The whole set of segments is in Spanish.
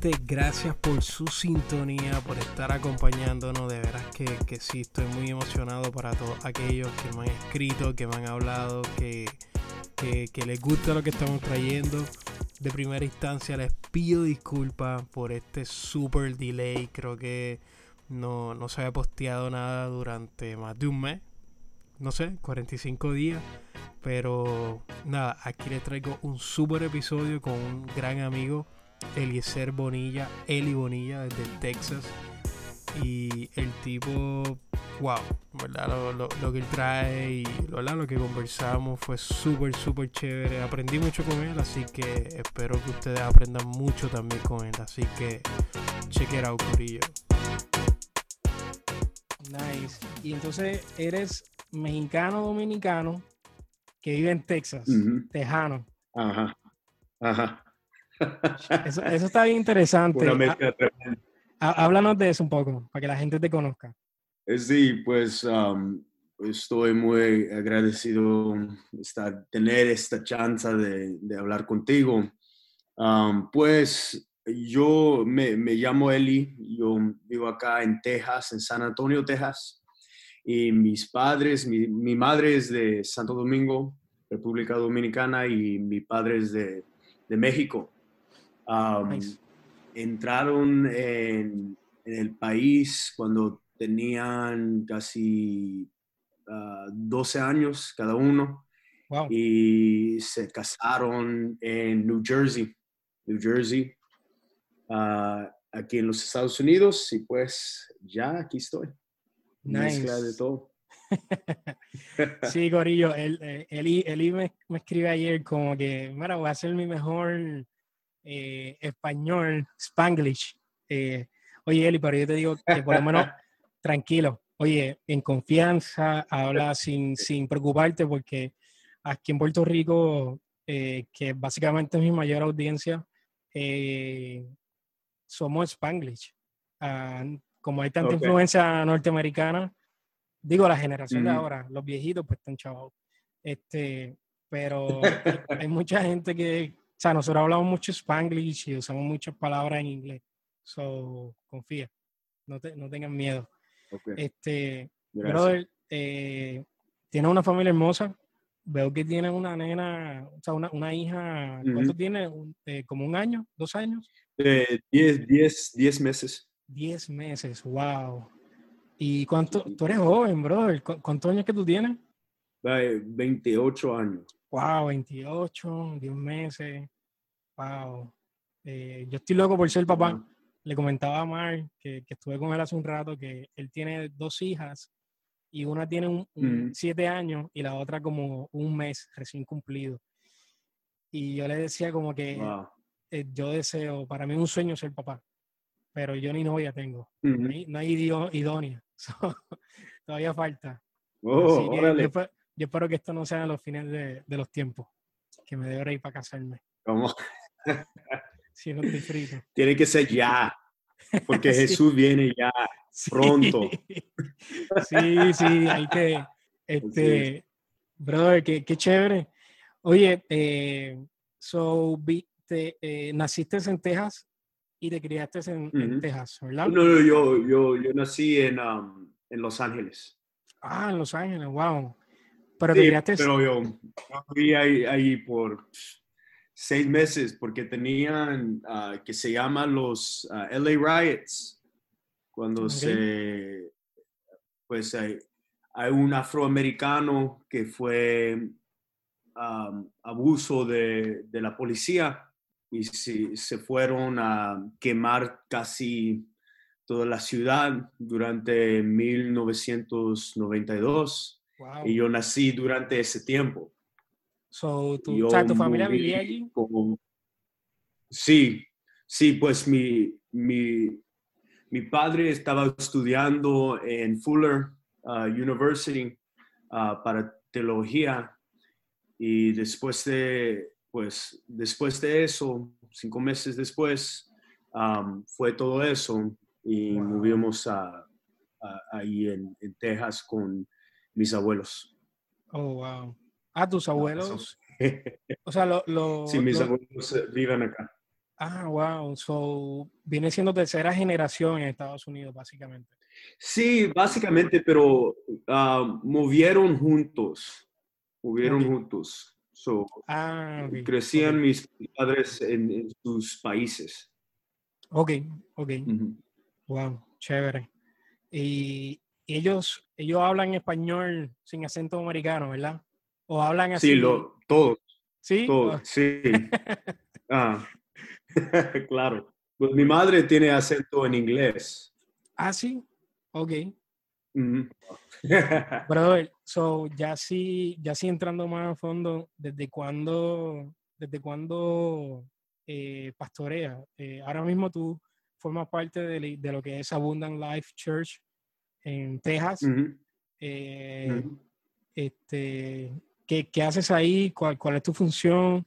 Gracias por su sintonía, por estar acompañándonos. De veras que, que sí, estoy muy emocionado para todos aquellos que me han escrito, que me han hablado, que, que, que les gusta lo que estamos trayendo. De primera instancia les pido disculpas por este super delay. Creo que no, no se había posteado nada durante más de un mes. No sé, 45 días. Pero nada, aquí les traigo un super episodio con un gran amigo, Eliezer Bonilla, Eli Bonilla desde Texas. Y el tipo, wow, ¿verdad? Lo, lo- lo que él trae y ¿verdad? lo que conversamos fue súper, súper chévere. Aprendí mucho con él, así que espero que ustedes aprendan mucho también con él. Así que check it out, Corillo. Nice. Y entonces eres mexicano dominicano que vive en Texas, Ujú. tejano. Ajá. Ajá. Eso, eso está bien interesante. Una Ha- mezcla tremenda. ha- háblanos de eso un poco, para que la gente te conozca. Eh, Sí, pues um, estoy muy agradecido de tener esta chance de, de hablar contigo. Um, pues yo me, me llamo Eli, yo vivo acá en Texas, en San Antonio, Texas. Y mis padres, mi, mi madre es de Santo Domingo, República Dominicana, y mi padre es de, de México. Um, Nice. entraron en, en el país cuando tenían casi ah, 12 años cada uno Wow. y se casaron en New Jersey, New Jersey, ah, aquí en los Estados Unidos y pues ya aquí estoy. Mezcla de Nice. todo. Sí, Corillo, él, eh, Eli, Eli me, me escribe ayer como que, mira, voy a hacer mi mejor eh, español, spanglish. Eh, oye, Eli, pero yo te digo que por lo menos tranquilo, oye, en confianza, habla sin, sin preocuparte porque aquí en Puerto Rico, eh, que básicamente es mi mayor audiencia, somos spanglish. Ah, como hay tanta influencia norteamericana, digo la generación de Ujú. ahora, los viejitos pues están chavos. Este, pero hay, mucha gente que, sea, nosotros hablamos mucho spanglish y usamos muchas palabras en inglés. So, confía, no, te- no tengan miedo. Este, gracias. brother, eh, tiene una familia hermosa. Veo que tiene una nena, o sea, una, una hija, ¿cuánto tiene? Eh, ¿Como un año? ¿Dos años? Eh, 10, 10, 10 meses. Diez meses, wow. ¿Y cuánto? Tú eres joven, brother. ¿Cu- ¿Cuántos años que tú tienes? Eh, 28 años. Wow, 28, 10 meses. Wow. Eh, yo estoy loco por ser papá. Le comentaba a Mar que, que estuve con él hace un rato que él tiene dos hijas y una tiene un, un Ujú. siete años y la otra como un mes recién cumplido. Y yo le decía como que Wow. eh, yo deseo, para mí es un sueño ser papá, pero yo ni novia tengo. No hay, no hay idónea. So, todavía falta. Oh, Así que yo espero que esto no sea en los fines de, de los tiempos, que me dé ir para casarme, Vamos. si no estoy frito. Tiene que ser ya, porque Sí. Jesús viene ya. Pronto. Sí, sí, hay que, este, brother, qué, qué chévere. Oye, eh, so, te, eh, naciste en Texas y te criaste en. Texas, ¿verdad? No, no, yo, yo, yo nací en, um, en Los Ángeles. Ah, en Los Ángeles, wow. Pero Sí, pero yo yo viví ahí, ahí por seis meses porque tenían ah, que se llaman los ah, LA Riots cuando Ok. se pues hay, hay un afroamericano que fue um, abuso de, de la policía y se, se fueron a quemar casi toda la ciudad durante 1992 wow. y yo nací durante ese tiempo. So, tu, Yo o sea, tu familia vivía allí. Sí, sí, pues mi, mi, mi padre estaba estudiando en Fuller uh, University uh, para teología y después de, pues, después de eso, cinco meses después, um, fue todo eso y Wow. movimos a, a- ahí en, en Texas con mis abuelos. Oh, wow. Ah, tus abuelos. O sea, lo, lo- sí, mis lo- abuelos eh, viven acá. Ah, wow. So, viene siendo tercera generación en Estados Unidos, básicamente. Sí, básicamente, pero ah, movieron juntos. Movieron juntos. So, ah, Crecían mis padres en, sus países. Ok, ok. Wow, chévere. Y ellos, ellos hablan español sin acento americano, ¿verdad? ¿O hablan así? Sí, lo, todos. ¿Sí? Todos, sí. ah. claro. Pues mi madre tiene acento en inglés. Ah, sí. Ok. Pero so, ya sí, ya sí entrando más a fondo, ¿desde cuándo, desde cuándo eh, pastorea? Eh, ahora mismo tú formas parte de, de, lo que es Abundant Life Church en Texas. Eh, este, ¿qué, ¿qué, haces ahí? ¿Cuál, ¿Cuál, es tu función?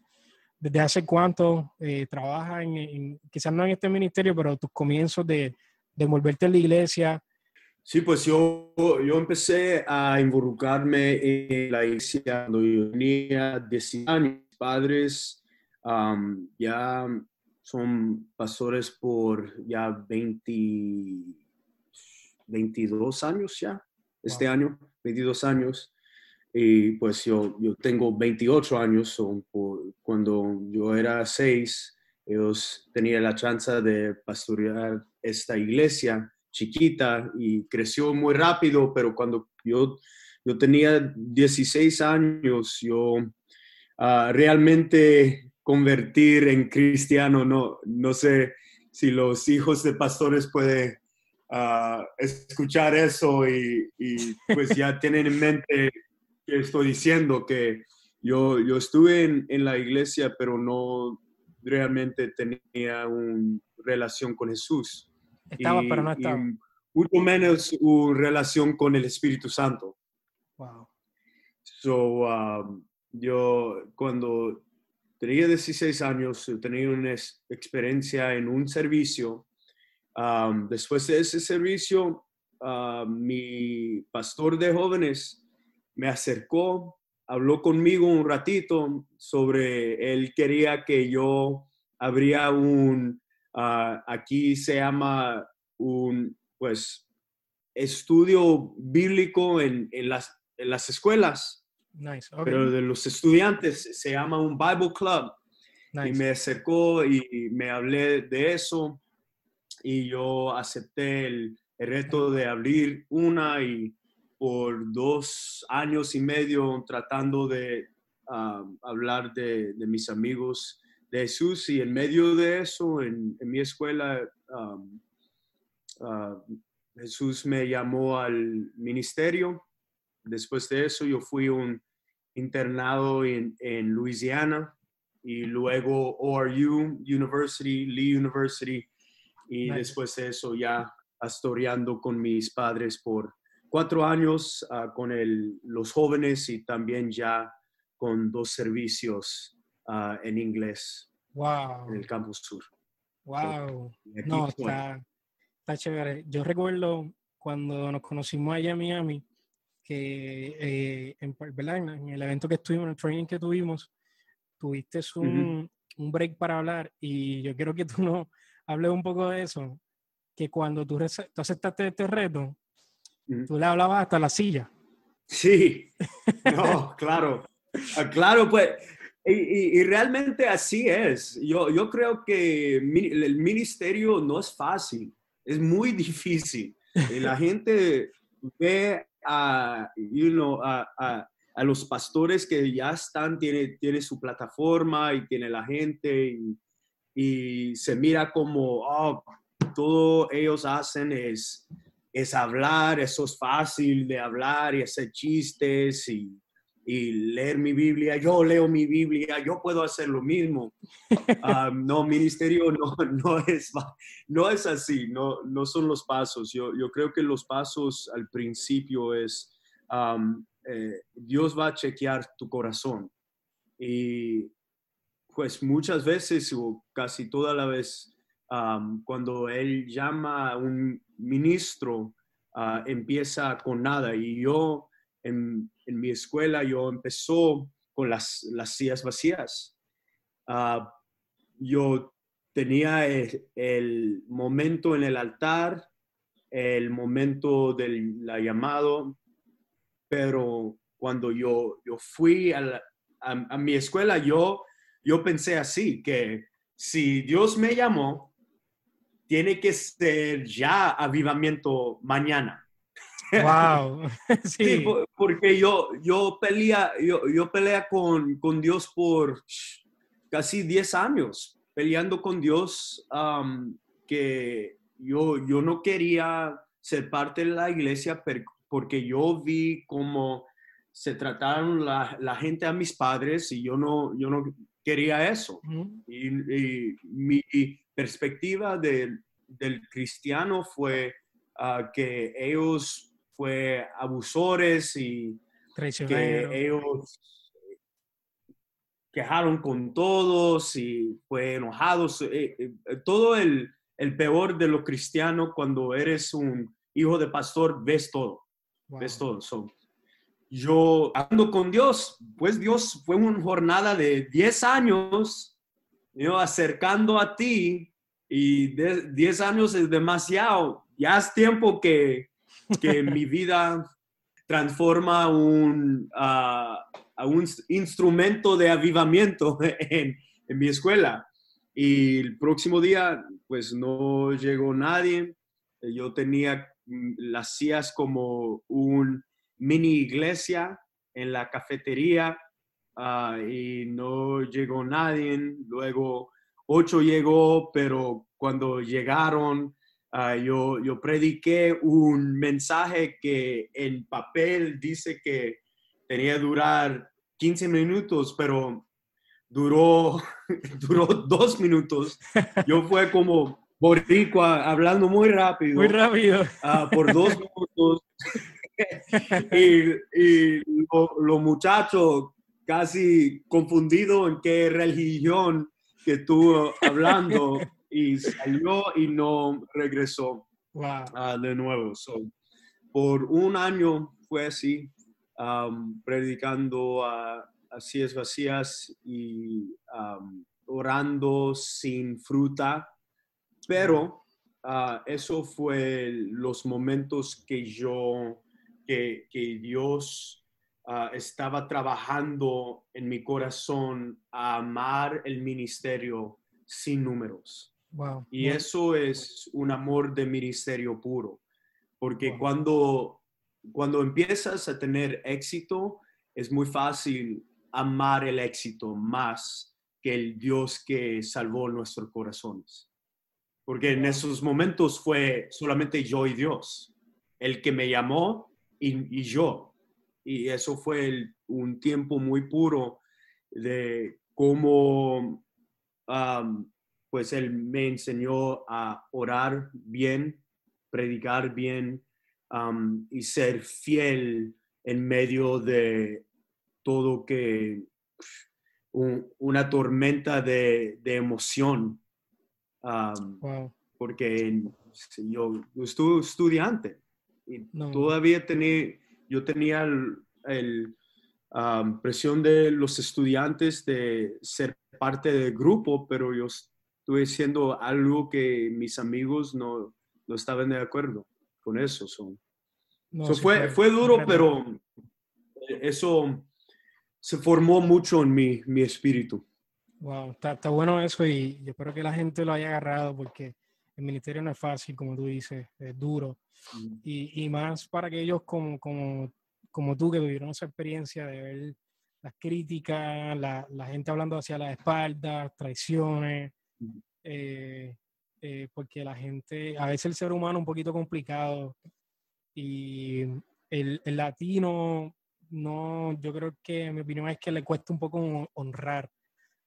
¿Desde hace cuánto eh, trabajas en, quizás no en este ministerio, pero tus comienzos de, de envolverte en la iglesia? Sí, pues yo, yo empecé a involucrarme en la iglesia cuando yo tenía 10 años. Mis padres ya son pastores por ya 20, 22 años ya, este año, 22 años. Y pues yo, yo tengo 28 años, cuando yo era 6, ellos tenían la chance de pastorear esta iglesia chiquita y creció muy rápido, pero cuando yo, yo tenía 16 años, yo uh, realmente convertir en cristiano, no, no sé si los hijos de pastores pueden uh, escuchar eso y, y, pues ya tienen en mente que estoy diciendo, que yo, yo estuve en, en la iglesia, pero no realmente tenía una relación con Jesús. Estaba, pero no estaba. mucho menos una relación con el Espíritu Santo. Wow. So, um, yo cuando tenía 16 años, tenía una experiencia en un servicio. Um, después de ese servicio, uh, mi pastor de jóvenes me acercó, habló conmigo un ratito sobre, él quería que yo habría un, uh, aquí se llama un, pues, estudio bíblico en, en, las, en las escuelas. Nice. Pero de los estudiantes se llama un Bible Club. Nice. Y me acercó y me hablé de eso y yo acepté el, reto de abrir una y por dos años y medio tratando de um, hablar de, mis amigos de Jesús y en medio de eso, en, mi escuela, um, uh, Jesús me llamó al ministerio. Después de eso, yo fui un internado en, en Louisiana y luego ORU University, Lee University, y nice. después de eso ya pastoreando con mis padres por cuatro años uh, con el, los jóvenes y también ya con dos servicios uh, en inglés wow. en el campus sur. Wow. no, está, está, chévere. Yo recuerdo cuando nos conocimos allá en Miami, que eh, en, ¿verdad? en, el evento que estuvimos, en el training que tuvimos, tuviste un, uh -huh. un break para hablar y yo quiero que tú nos hables un poco de eso, que cuando tú, tú aceptaste este reto, Tú le hablabas hasta la silla. Sí, no, claro. Ah, claro, pues, y, y, y, realmente así es. Yo, yo creo que el ministerio no es fácil, es muy difícil. La gente ve a, you know, a, a, a, los pastores que ya están, tiene, tiene su plataforma y tiene la gente y, y se mira como, oh, todo ellos hacen es es hablar, eso es fácil de hablar y hacer chistes y, y, leer mi Biblia. Yo leo mi Biblia, yo puedo hacer lo mismo. Um, no, ministerio no, no, es, no es así, no, no son los pasos. Yo, yo creo que los pasos al principio es, um, eh, Dios va a chequear tu corazón. Y pues muchas veces o casi toda la vez, um, cuando Él llama a un ministro uh, empieza con nada. Y yo en, en, mi escuela, yo empezó con las, las sillas vacías. Uh, yo tenía el, momento en el altar, el momento del llamado, pero cuando yo, yo fui a, a, mi escuela, yo, yo pensé así, que si Dios me llamó, tiene que ser ya avivamiento mañana. Wow. sí. porque yo, yo pelea, yo, yo pelea con, con Dios por casi 10 años, peleando con Dios, que yo, yo no quería ser parte de la iglesia porque yo vi cómo se trataron la, la, gente a mis padres y yo no, yo no quería eso. y, y, mi perspectiva de, del cristiano fue uh, que ellos fue abusores y que ellos quejaron con todos y fue enojados. Eh, eh, todo el, el, peor de lo cristiano cuando eres un hijo de pastor, ves todo. Ves todo. Yo ando con Dios, pues Dios fue una jornada de 10 años, yo acercando a ti y 10 años es demasiado. Ya es tiempo que que mi vida transforma un, a un instrumento de avivamiento en, en, mi escuela. Y el próximo día, pues no llegó nadie. Yo tenía mm, las sillas como un mini iglesia en la cafetería ah, y no llegó nadie. Luego ocho llegó, pero cuando llegaron, Ah, yo, yo prediqué un mensaje que en papel dice que tenía que durar 15 minutos, pero duró, duró dos minutos. Yo fue como boricua, hablando muy rápido. Muy rápido. Ah, por dos minutos. y, y los muchachos casi confundidos en qué religión que estuvo hablando y salió y no regresó ah, de nuevo. por un año fue así, predicando a, a sillas vacías y orando sin fruta, pero uh, eso fue los momentos que yo, que, que Dios ah, estaba trabajando en mi corazón a amar el ministerio sin números. Y eso es un amor de ministerio puro, porque cuando, cuando empiezas a tener éxito, es muy fácil amar el éxito más que el Dios que salvó nuestros corazones. Porque en esos momentos fue solamente yo y Dios, el que me llamó y, yo. Y eso fue un tiempo muy puro de cómo pues él me enseñó a orar bien, predicar bien y ser fiel en medio de todo que una tormenta de, emoción. Porque yo, estuve estudiante y todavía tenía, yo tenía el, presión de los estudiantes de ser parte del grupo, pero yo estuve diciendo algo que mis amigos no, no estaban de acuerdo con eso. fue, fue, duro, pero eso se formó mucho en mi, mi espíritu. Wow, está, está, bueno eso y yo espero que la gente lo haya agarrado porque el ministerio no es fácil, como tú dices, es duro. Mm. Y, y, más para aquellos como, como, como tú que tuvieron esa experiencia de ver las críticas, la, la gente hablando hacia la espalda, traiciones, eh, eh, porque la gente, a veces el ser humano es un poquito complicado y el, el, latino, no, yo creo que mi opinión es que le cuesta un poco honrar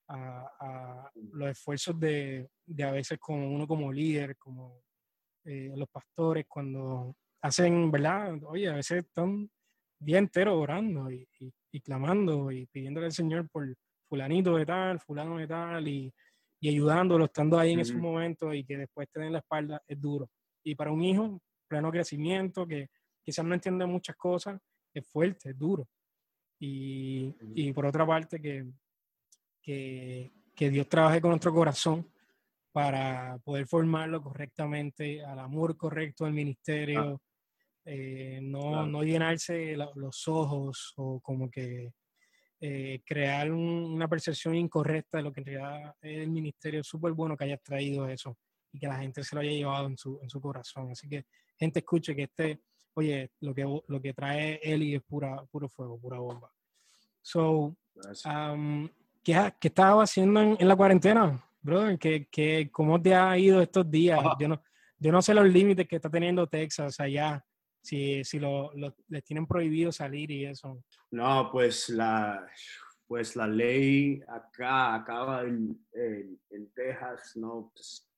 a, a los esfuerzos de, de, a veces como uno como líder, como eh, los pastores, cuando hacen, ¿verdad? Oye, a veces están día entero orando y, y, y clamando y pidiéndole al Señor por fulanito de tal, fulano de tal, y y ayudándolo, estando ahí en esos momentos y que después tener la espalda es duro. Y para un hijo, pleno crecimiento, que quizás no entiende muchas cosas, es fuerte, es duro. Y, y por otra parte, que, que, que, Dios trabaje con nuestro corazón para poder formarlo correctamente, al amor correcto al ministerio, eh, no, no, llenarse los ojos o como que eh, crear una percepción incorrecta de lo que en realidad es el ministerio. Súper bueno que hayas traído eso y que la gente se lo haya llevado en su, en su corazón. Así que, gente, escuche que este, oye, lo que, lo que trae Eli es pura, puro fuego, pura bomba. So, um, ¿qué, ¿qué estabas haciendo en, en la cuarentena? brother, que, ¿cómo te ha ido estos días? Yo no, yo no sé los límites que está teniendo Texas allá, si, si lo, les tienen prohibido salir y eso. No, pues la, pues la ley acá, acaba en, en, Texas, no, pues,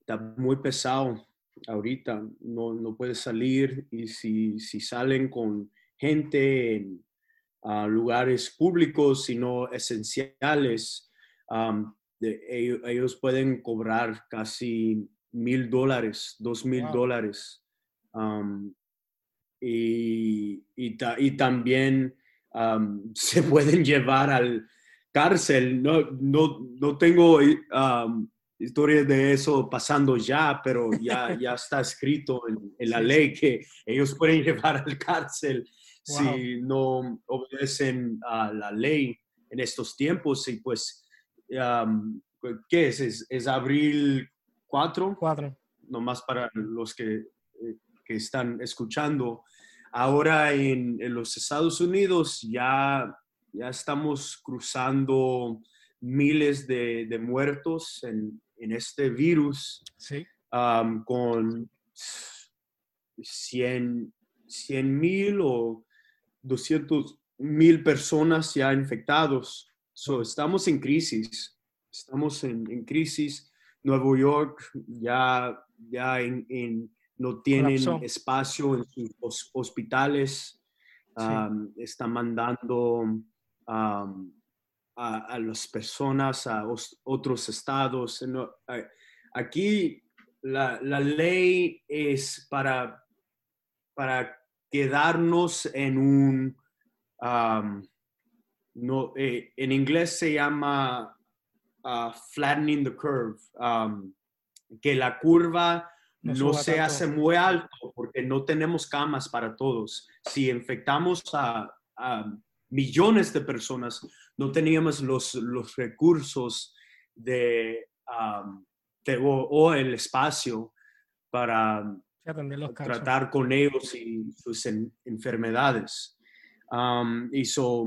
está muy pesado ahorita, no, no puedes salir y si, si salen con gente en lugares públicos, sino esenciales, ellos, pueden cobrar casi mil dólares, dos mil dólares. y, y, también se pueden llevar al cárcel. No, no, no tengo historias de eso pasando ya, pero ya, ya está escrito en, la ley que ellos pueden llevar al cárcel si no obedecen a la ley en estos tiempos. Y pues ¿qué es? es? abril 4? 4. Nomás para los que, eh, que están escuchando. Ahora en, en, los Estados Unidos ya, ya estamos cruzando miles de, de muertos en, en, este virus. Sí. con 100 mil o 200 mil personas ya infectados. So, estamos en crisis, estamos en, en crisis. Nuevo York ya, ya en, no tienen espacio en sus hospitales. Están mandando a, a, las personas a otros estados. aquí la, la, ley es para, para quedarnos en un no, eh, en inglés se llama uh, flattening the curve, um, que la curva no, se hace muy alto porque no tenemos camas para todos. Si infectamos a, millones de personas, no teníamos los, los recursos de, um, o, el espacio para tratar con ellos y sus enfermedades. Um, y so,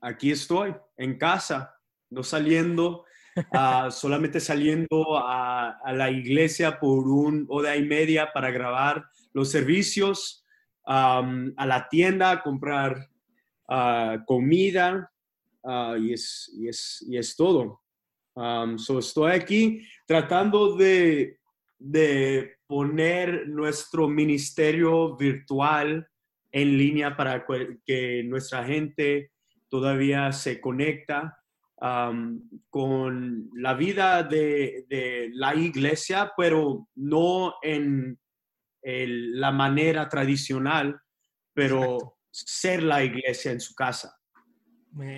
aquí estoy, en casa, no saliendo, ah, solamente saliendo a, la iglesia por un hora y media para grabar los servicios, a la tienda a comprar ah, comida ah, y, es, y, es, todo. estoy aquí tratando de, de poner nuestro ministerio virtual en línea para que nuestra gente todavía se conecta con la vida de, la iglesia, pero no en la manera tradicional, pero ser la iglesia en su casa.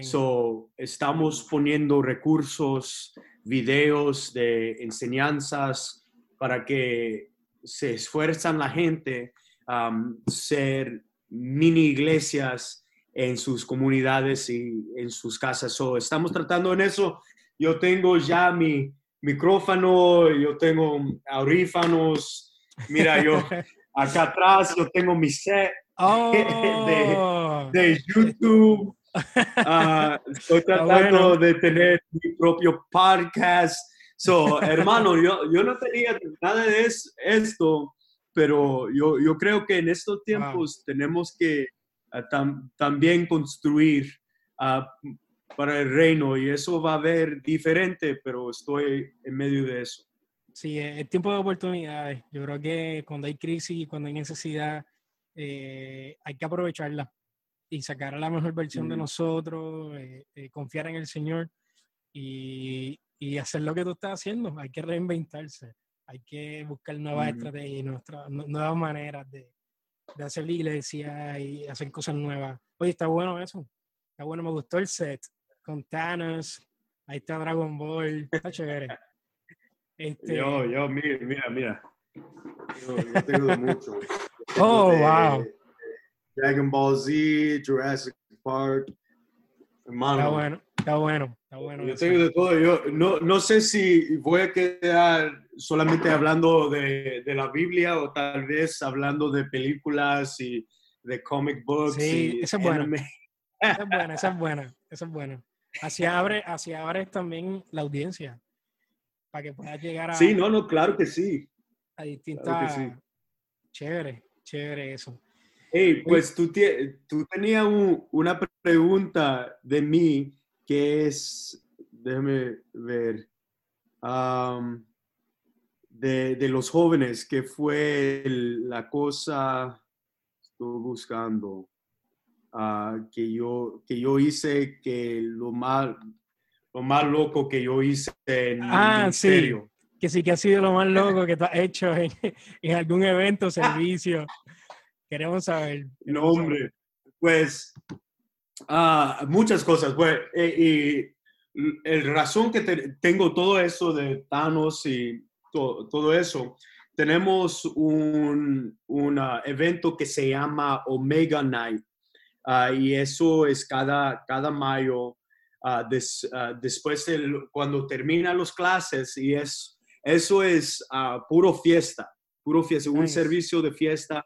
So, estamos poniendo recursos, videos de enseñanzas para que se esfuerzan la gente a ser mini iglesias en sus comunidades y en sus casas. So, estamos tratando en eso. Yo tengo ya mi micrófono, yo tengo audífonos. Mira, yo acá atrás yo tengo mi set oh. de, YouTube. Ah, estoy tratando de tener mi propio podcast. So, hermano, yo, yo no tenía nada de esto, pero yo, yo creo que en estos tiempos tenemos que también construir ah, para el reino y eso va a ver diferente, pero estoy en medio de eso. Sí, es tiempo de oportunidades. Yo creo que cuando hay crisis y cuando hay necesidad, eh, hay que aprovecharla y sacar a la mejor versión de nosotros, eh, eh, confiar en el Señor y, y, hacer lo que tú estás haciendo. Hay que reinventarse, hay que buscar nuevas estrategias, nuevas maneras de, de hacer la iglesia y hacer cosas nuevas. Oye, está bueno eso. Está bueno, me gustó el set. Con Thanos, ahí está Dragon Ball. Está chévere. Este... Yo, yo, mira, mira, mira. Yo, yo tengo mucho. Oh, De wow. Dragon Ball Z, Jurassic Park. Hermano, Está bueno, está bueno, está bueno. yo tengo de todo. Yo no, no sé si voy a quedar solamente hablando de, de la Biblia o tal vez hablando de películas y de comic books. Sí, y esa es buena. Esa es buena, esa es buena, esa es buena. Así abre, así abre también la audiencia para que puedas llegar a, Sí, no, no, claro que sí. a distintas. sí. Chévere, chévere eso. Hey, pues tú, tú tenías un- una pregunta de mí que es, déjame ver, am, de, de los jóvenes, que fue el- la cosa, estoy buscando, ah, que, yo, que yo hice, que lo más, lo más loco que yo hice en el Ah, sí. ministerio. Que sí que ha sido lo más loco que tú has hecho en, en algún evento, servicio. Queremos saber. No, saber. hombre, pues ah, muchas cosas. Pues, eh, y el razón que te- tengo todo eso de Thanos y to- todo eso, tenemos un, un, ah, evento que se llama Omega Night ah, y eso es cada, cada mayo des- después del, cuando terminan las clases y es, eso es puro fiesta, puro fiesta, un servicio de fiesta.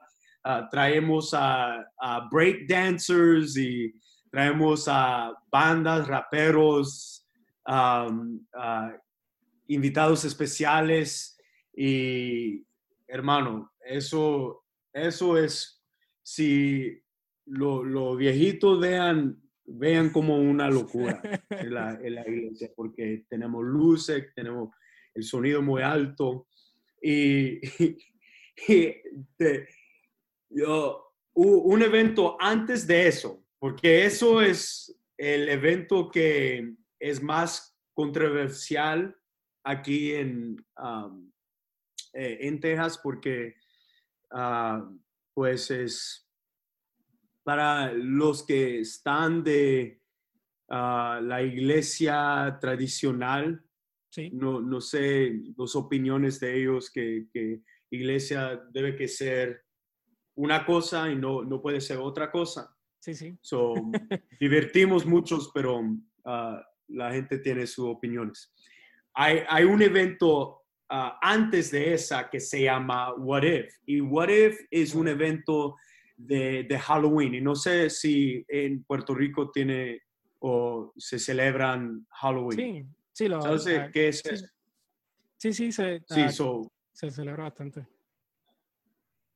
Traemos a, a break dancers y traemos a bandas, raperos, am, a invitados especiales y hermano, eso, eso es, si lo, los viejitos vean, vean como una locura en la, en la iglesia, porque tenemos luces, tenemos el sonido muy alto y, y te- yo, un evento antes de eso, porque eso es el evento que es más controversial aquí en, um, eh, en Texas, porque ah, pues es para los que están de ah, la iglesia tradicional, Sí, no, no sé las opiniones de ellos que, que iglesia debe que ser una cosa y no, no puede ser otra cosa. Sí, sí. So, divertimos muchos, pero ah, la gente tiene sus opiniones. Hay, hay un evento ah, antes de esa que se llama What If. Y What If es un evento de, de Halloween. Y no sé si en Puerto Rico tiene o se celebran Halloween. Sí, sí, lo, ¿Sabes ah, qué es sí, eso? sí, sí, se, Sí, ah, so, se celebra bastante.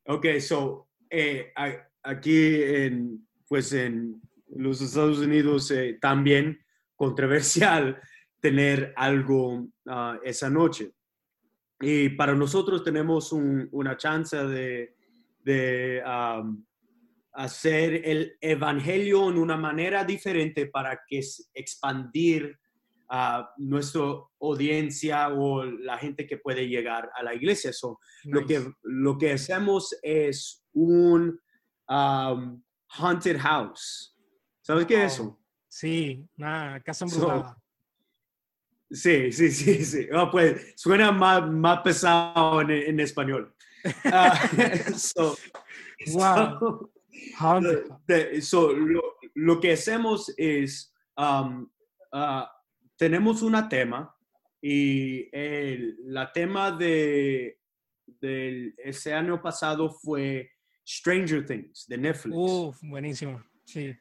Ok, so, eh, aquí en, pues en los Estados Unidos eh, también controversial tener algo ah, esa noche. Y para nosotros tenemos un- una chance de, de am, hacer el evangelio en una manera diferente para que expandir a nuestra audiencia o la gente que puede llegar a la iglesia. So, lo, que, Nice. lo que hacemos es un um, haunted house. ¿Sabes qué es eso? Sí, una casa So, embrujada. Sí, sí, sí, sí. Ah, pues suena más, más pesado en, en español. Ah, so- Wow. so- de- so, lo, lo que hacemos es, um, ah, tenemos una tema y el la tema de, del ese año pasado fue Stranger Things de Netflix. Uf, buenísimo. Sí.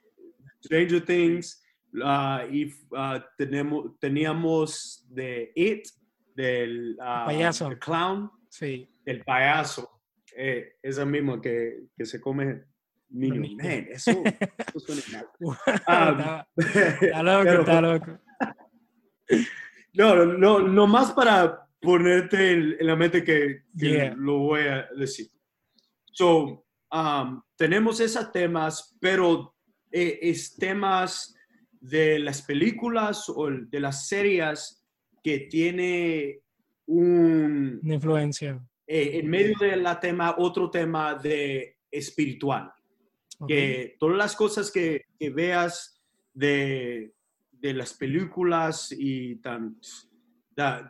Stranger Things ah, y ah, tenemos, teníamos de It, del ah, payaso. del clown, Sí. del payaso, eh, esa misma que, que se come niños. Man, eso, eso suena mal. Está, está loco, pero- está loco. No, no, no más para ponerte en, en la mente que, que Yeah. lo voy a decir. So, um, tenemos esos temas, pero eh, es temas de las películas o de las series que tiene un, Una influencia. eh, en medio de la tema, otro tema de espiritual. Que todas las cosas que, que veas de, de las películas y tan,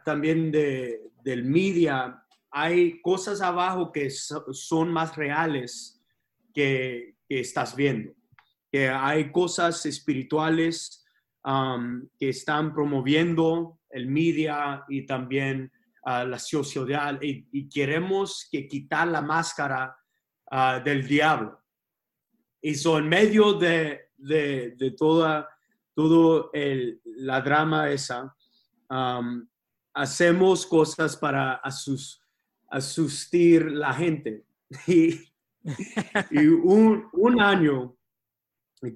también de, del media, hay cosas abajo que son más reales que, estás viendo. Que hay cosas espirituales que están promoviendo el media y también la sociedad y, queremos que quitar la máscara ah, del diablo. Y son en medio de, de, de toda todo el, la drama esa, hacemos cosas para asus, asustar la gente. Y, un, un, año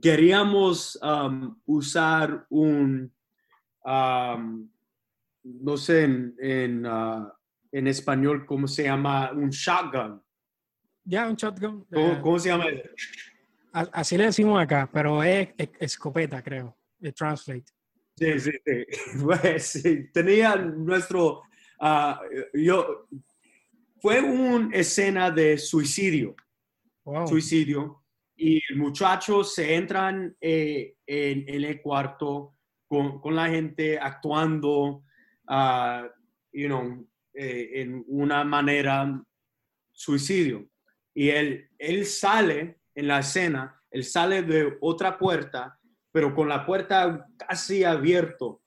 queríamos usar un, no sé en, en, ah, en, español cómo se llama, un shotgun. Ya, un shotgun. ¿Cómo, se llama? Así le decimos acá, pero es escopeta, creo de Translate. Sí, sí, sí. Pues, tenía nuestro, ah, yo, fue una escena de suicidio. Suicidio. Y muchachos se entran eh, en, el cuarto con, con, la gente actuando, uh, you know, eh, en una manera suicidio. Y él, él sale en la escena, él sale de otra puerta pero con la puerta casi abierto,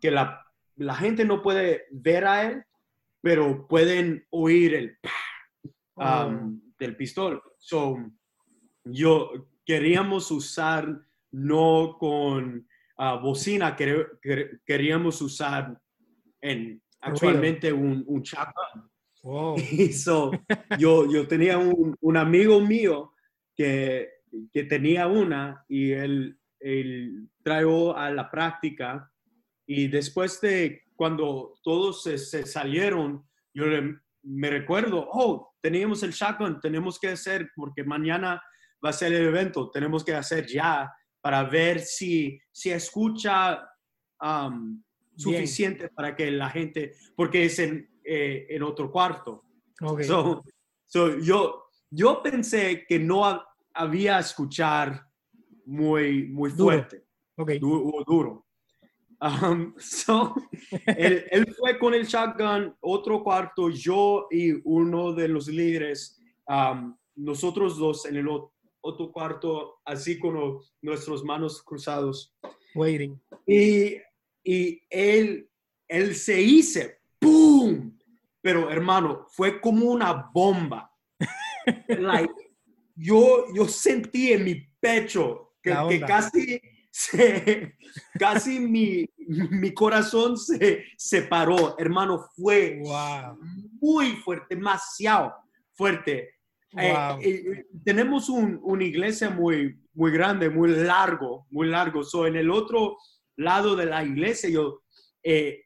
que la, la, gente no puede ver a él, pero pueden oír el oh. Del pistol. So, yo queríamos usar no con uh, bocina, queríamos usar en actualmente un, un shotgun. so, yo, yo tenía un, un amigo mío que, que tenía una y él el, traigo a la práctica y después de cuando todos se, salieron, yo me recuerdo, oh, teníamos el shotgun, tenemos que hacer, porque mañana va a ser el evento, tenemos que hacer ya para ver si, si escucha um, suficiente para que la gente, porque es en, eh, en otro cuarto. So, yo, yo pensé que no había escuchar muy, muy fuerte. Duro. duro. Um, so, él, fue con el shotgun, otro cuarto, yo y uno de los líderes, um, nosotros dos en el otro cuarto, así con nuestras manos cruzados. Waiting. Y, y él, él se hizo, ¡pum! Pero hermano, fue como una bomba. like, yo, yo sentí en mi pecho que, casi, se, casi mi, mi, corazón se separó, hermano, fue muy fuerte, demasiado fuerte. Eh, eh, tenemos un, una iglesia muy, muy grande, muy largo, muy largo. So, en el otro lado de la iglesia, yo, eh,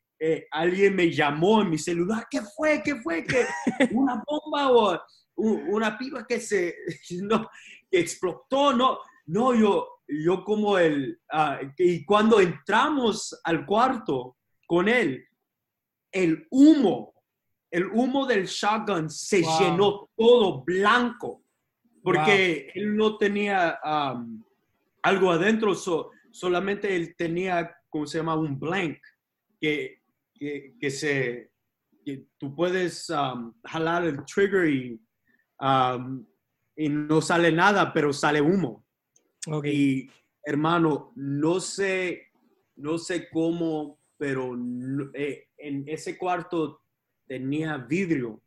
alguien me llamó en mi celular, ¿qué fue? ¿Qué fue? ¿Qué? ¿Una bomba o una piba que se no, que explotó? No, no, yo, yo como el, ah, y cuando entramos al cuarto con él, el humo, el humo del shotgun se llenó todo blanco, porque él no tenía algo adentro, solamente él tenía, ¿cómo se llama? Un blank, que, que, se, que tú puedes jalar el trigger y, y no sale nada, pero sale humo. Y hermano, no sé, no sé cómo, pero eh, en ese cuarto tenía vidrio,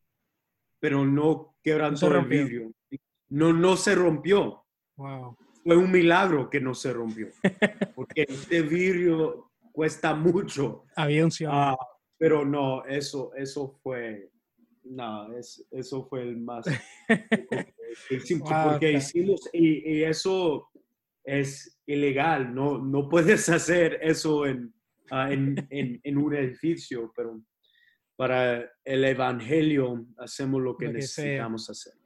pero no quebrantó el vidrio. No, no se rompió. Fue un milagro que no se rompió, porque este vidrio cuesta mucho. Había un ah, pero no, eso, eso fue, no, eso fue el más. porque hicimos, y, eso es ilegal, no, no puedes hacer eso en, ah, en, en, un edificio, pero para el Evangelio hacemos lo que, necesitamos hacer.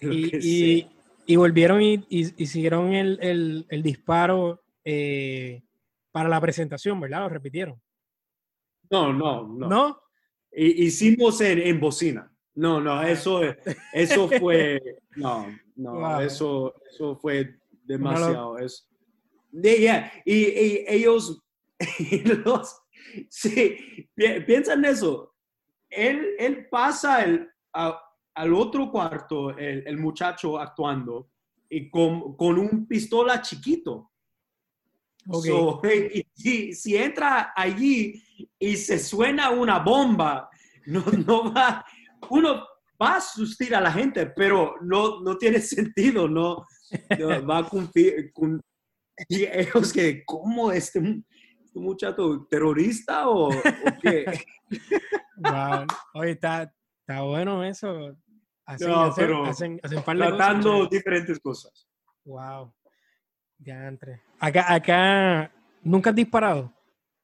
Y, y, volvieron y, y siguieron el, el, el disparo eh, para la presentación, ¿verdad? Lo repitieron. No, no, no. ¿No? Hicimos en, en bocina. No, no, ah. eso, eso fue, no, no, eso, eso fue demasiado. Es, y, ellos, los, Sí, piensa en eso. Él, él pasa el, al otro cuarto, el, muchacho actuando, y con, con un pistola chiquito. Okay. si, si, entra allí y se suena una bomba, no, no va, uno va a asustar a la gente, pero no, no tiene sentido, no, va a cumplir con ellos que, ¿cómo este, este muchacho terorista o, qué? Wow. Oye, está, está bueno eso. Hacen, no, pero hacen, tratando diferentes cosas. Wow. Ya entre. Acá, acá, ¿nunca has disparado?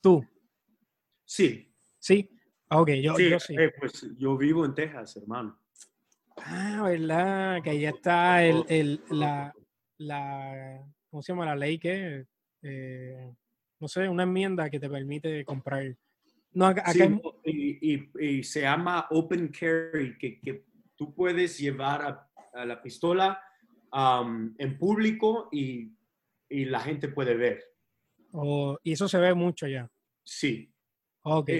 ¿Tú? Sí. ¿Sí? Ah, ok, yo sí. Yo, sí. Eh, pues yo vivo en Texas, hermano. Ah, ¿verdad? Que ahí está el, el, la, la, ¿cómo se llama? La ley que, eh, no sé, una enmienda que te permite comprar. No, acá, sí, y, y, se llama open carry, que, que tú puedes llevar a, la pistola en público y, y, la gente puede ver. Oh, y eso se ve mucho ya. Sí. Ok,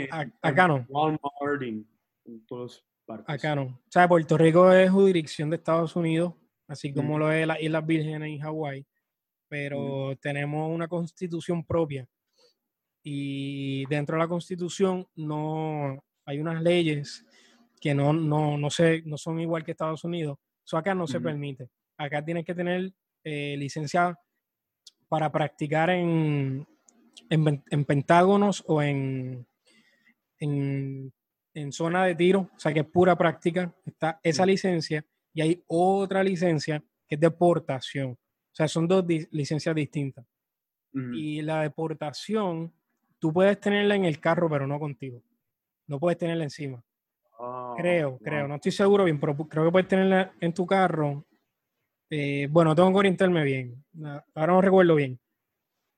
acá no. Walmart en, en todas partes. Acá no. O sea, Puerto Rico es jurisdicción de Estados Unidos así como lo es las Islas Vírgenes y Hawái, pero tenemos una constitución propia. Y dentro de la constitución no hay unas leyes que no, no, no, no son igual que Estados Unidos. Eso acá no se permite. Acá tienes que tener eh, licencia para practicar en, en, pentágonos o en, en, en, zona de tiro, o sea que es pura práctica. Está esa licencia y hay otra licencia que es deportación. O sea, son dos licencias distintas. Y la deportación, tú puedes tenerla en el carro, pero no contigo. No puedes tenerla encima. Ah, creo, creo. No estoy seguro bien, pero creo que puedes tenerla en tu carro. Eh, bueno, tengo que orientarme bien. Ahora no recuerdo bien.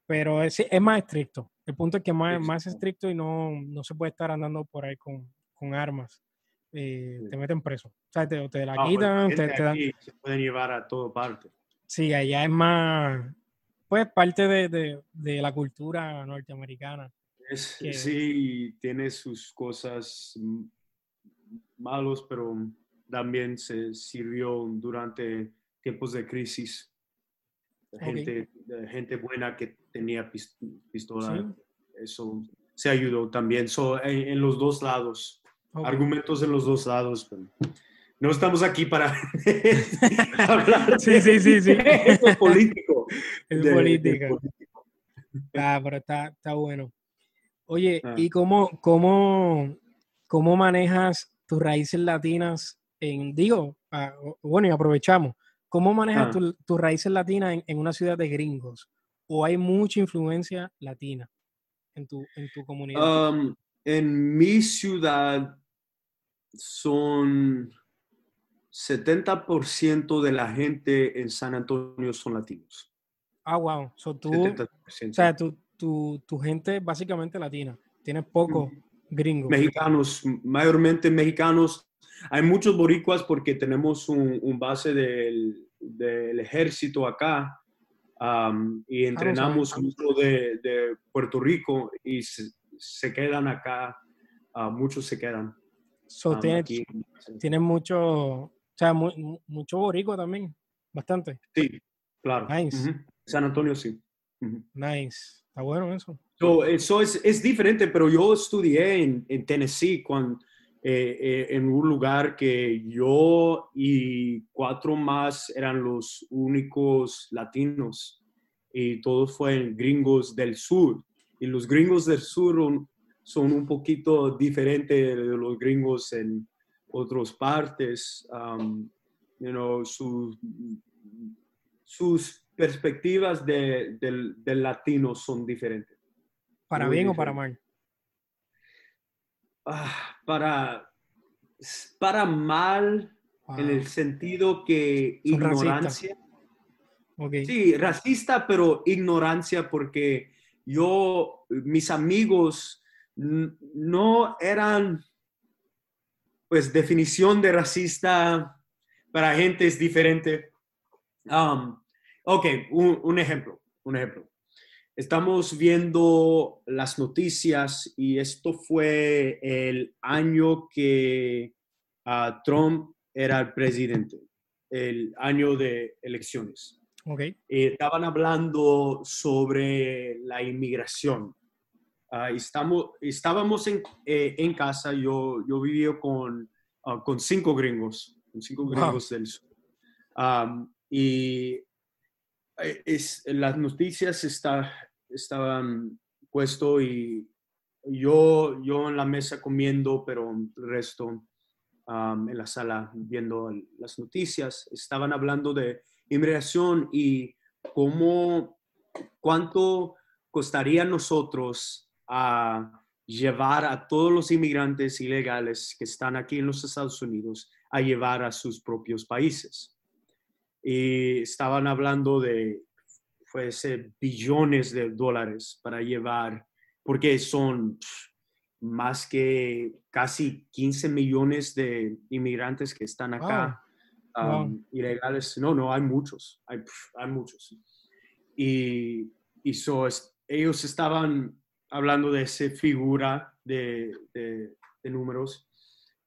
Pero es, es más estricto. El punto es que es más, más estricto y no, no se puede estar andando por ahí con, con armas. Eh, te meten preso. O sea, te, te la ah, quitan, te, dan... Se pueden llevar a todo parte. Sí, allá es más, pues, parte de, de, de la cultura norteamericana. Sí, tiene sus cosas malos, pero también se sirvió durante tiempos de crisis. Gente, gente buena que tenía pistola, eso se ayudó también. So, en los dos lados argumentos en los dos lados. no estamos aquí para hablar. Sí, sí, sí, sí. Es político. Es político. Ah, pero está, está bueno. Oye, ah. ¿y cómo, cómo, cómo manejas tus raíces latinas en, digo, ah, bueno, y aprovechamos, ¿cómo manejas ah. tus raíces latinas en, en, una ciudad de gringos? ¿O hay mucha influencia latina en tu, en tu comunidad? Um, en mi ciudad son 70% de la gente en San Antonio son latinos. Ah, wow. tú, o sea, tu, tu, tu, gente básicamente latina. Tienes pocos gringos. Mexicanos, mayormente mexicanos. Hay muchos boricuas porque tenemos un, un base del, del, ejército acá y ah, entrenamos mucho de, de, Puerto Rico y se, quedan acá. Uh, muchos se quedan. So, tiene, mucho, o sea, mucho borico también, bastante. Sí, claro. Nice. San Antonio, sí. Nice. Está bueno eso. eso es, es, diferente, pero yo estudié en, en Tennessee cuando, eh, eh, en un lugar que yo y cuatro más eran los únicos latinos y todos fueron gringos del sur. Y los gringos del sur son un poquito diferentes de los gringos en otras partes. Um, you know, sus perspectivas de, del, latino son diferentes. ¿Para bien o para mal? Ah, para, para mal en el sentido que ignorancia. Sí, racista, pero ignorancia porque yo, mis amigos no eran, pues, definición de racista para gente es diferente. Um, ok, un, ejemplo, un ejemplo. estamos viendo las noticias y esto fue el año que ah, Trump era el presidente, el año de elecciones. Okay. estaban hablando sobre la inmigración. Ah, estamos, estábamos en, eh, en, casa, yo, yo vivía con, ah, con cinco gringos, con cinco gringos del sur. y eh, es, las noticias está, estaban puesto y yo, yo en la mesa comiendo, pero el resto en la sala viendo las noticias. Estaban hablando de inmigración y cómo, cuánto costaría a nosotros a llevar a todos los inmigrantes ilegales que están aquí en los Estados Unidos a llevar a sus propios países. Y estaban hablando de fuese billones de dólares para llevar, porque son más que casi 15 millones de inmigrantes que están acá ilegales. No, no, hay muchos, hay, hay muchos. Y, y ellos estaban hablando de esa figura de, de, números.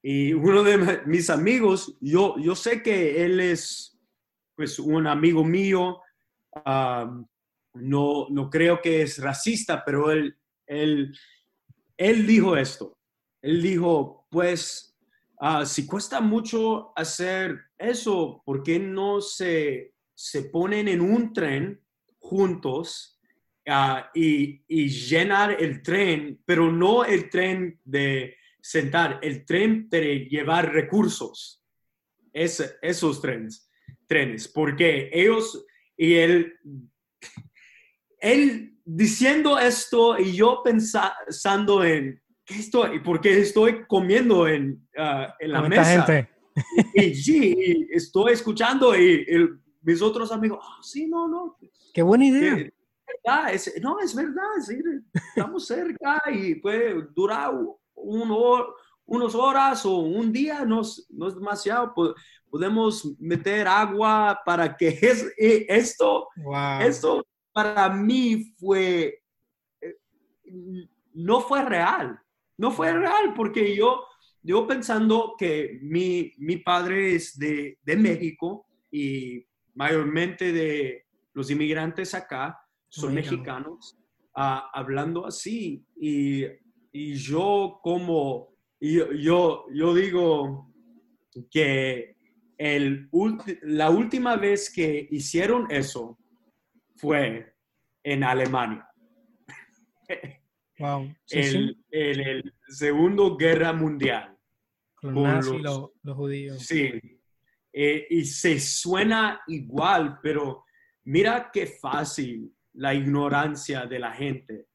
Y uno de mis amigos, yo, yo sé que él es pues un amigo mío, no, no creo que es racista, pero él, él, él dijo esto. Él dijo, pues, ah, si cuesta mucho hacer eso, ¿por qué no se, se ponen en un tren juntos ah, y, y, llenar el tren, pero no el tren de sentar, el tren de llevar recursos? Es, esos trenes, trenes, porque ellos y él, él diciendo esto y yo pensando en, ¿qué estoy? ¿Por qué estoy comiendo en, ah, en la mesa? Gente? Y, sí, estoy escuchando y, mis otros amigos, oh, sí, no, no. Qué buena idea. Es, no, es verdad, sí, estamos cerca y puede durar un, unas horas o un día, no, no es demasiado podemos meter agua para que es, esto, esto para mí fue, eh, no fue real, no fue real porque yo, yo pensando que mi, mi padre es de, de México y mayormente de los inmigrantes acá son mexicanos, ah, hablando así y, y yo como, yo, yo, yo digo que el, la última vez que hicieron eso fue en Alemania. Wow. En el, Segundo Guerra Mundial. Con los, judíos. Sí. Eh, y se suena igual, pero mira qué fácil la ignorancia de la gente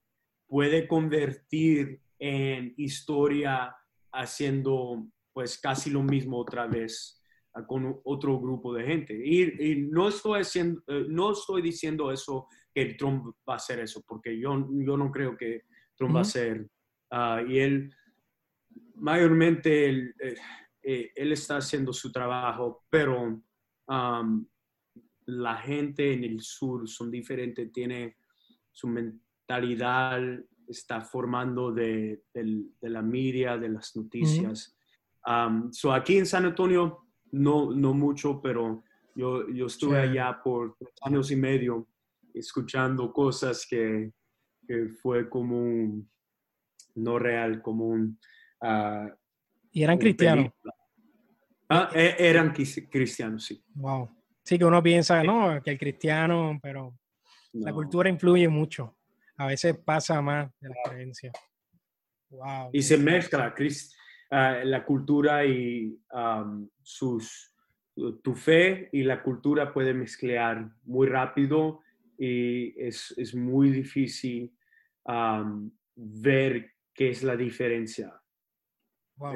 puede convertir en historia haciendo pues casi lo mismo otra vez con otro grupo de gente. Y, no, estoy haciendo, eh, no estoy diciendo eso que Trump va a hacer eso, porque yo, yo no creo que Trump va a hacer. Ah, y él, mayormente, él, eh, eh, él, está haciendo su trabajo, pero la gente en el sur son diferentes, tiene su mentalidad, está formando de, la media, de las noticias. so aquí en San Antonio, no, no mucho, pero yo, yo estuve allá por años y medio escuchando cosas que, que fue como un, no real, como un... Uh, ¿Y eran cristianos? Ah, e, eran cristianos, sí. Wow. Sí, que uno piensa, no, que el cristiano, pero la cultura influye mucho. A veces pasa más de la creencia. Wow. Y se mezcla, Cristo Ah, la cultura y sus, tu fe y la cultura pueden mezclar muy rápido y es, es muy difícil ver qué es la diferencia.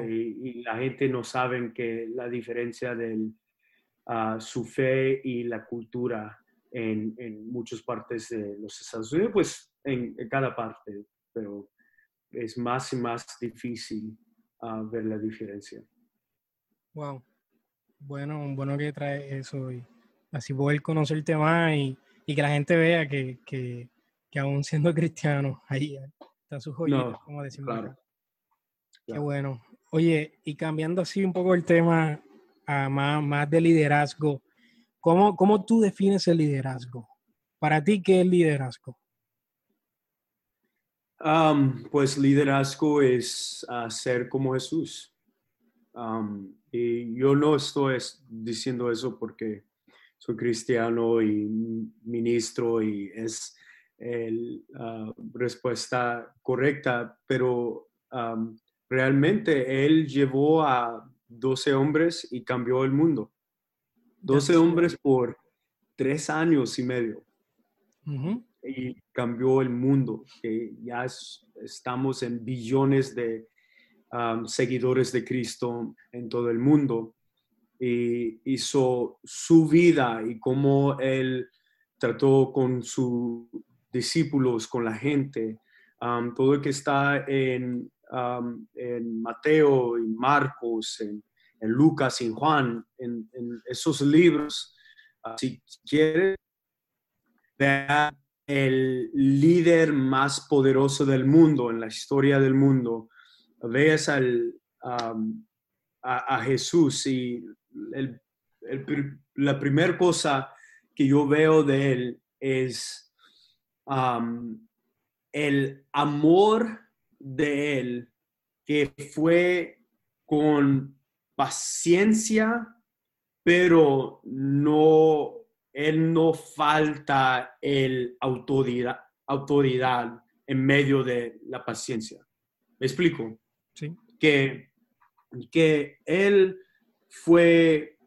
Y, la gente no sabe que la diferencia de ah, su fe y la cultura en, en, muchas partes de los Estados Unidos, pues en, en cada parte, pero es más y más difícil ver la diferencia. Wow. Bueno, bueno que trae eso y así poder conocerte más y, y que la gente vea que, que, que aún siendo cristiano, ahí está su joyita, como decimos. Claro. Qué bueno. Oye, y cambiando así un poco el tema a más, más de liderazgo, ¿cómo, ¿cómo tú defines el liderazgo? Para ti, ¿qué es liderazgo? pues liderazgo es ser como Jesús. y yo no estoy diciendo eso porque soy cristiano y ministro y es la respuesta correcta, pero realmente él llevó a 12 hombres y cambió el mundo. 12 hombres por tres años y medio. Y cambió el mundo, que ya estamos en billones de seguidores de Cristo en todo el mundo. Y hizo su vida y cómo él trató con sus discípulos, con la gente, todo el que está en, en Mateo, en Marcos, en, Lucas, en Juan, en, esos libros. Ah, si quiere ver el líder más poderoso del mundo, en la historia del mundo, veas al, a, Jesús y la primera cosa que yo veo de él es el amor de él que fue con paciencia, pero no, él no falta el autoridad, autoridad en medio de la paciencia. ¿Me explico? Sí. Que, que él fue,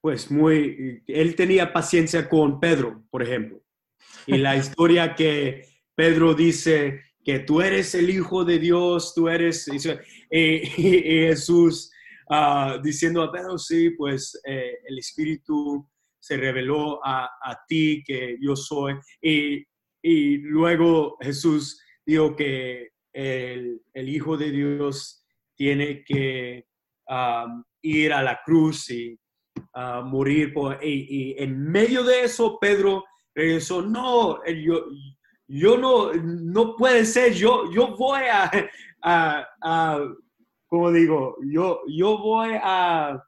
pues muy, él tenía paciencia con Pedro, por ejemplo. Y la historia que Pedro dice que tú eres el Hijo de Dios, tú eres, y, Jesús uh, diciendo a Pedro, sí, pues eh, el Espíritu se reveló a, ti que yo soy. Y, y, luego Jesús dijo que el, el Hijo de Dios tiene que ir a la cruz y morir. Por, y, y, en medio de eso, Pedro regresó, no, yo, yo no, no puede ser, yo, yo voy a, a, como digo, yo, yo voy a,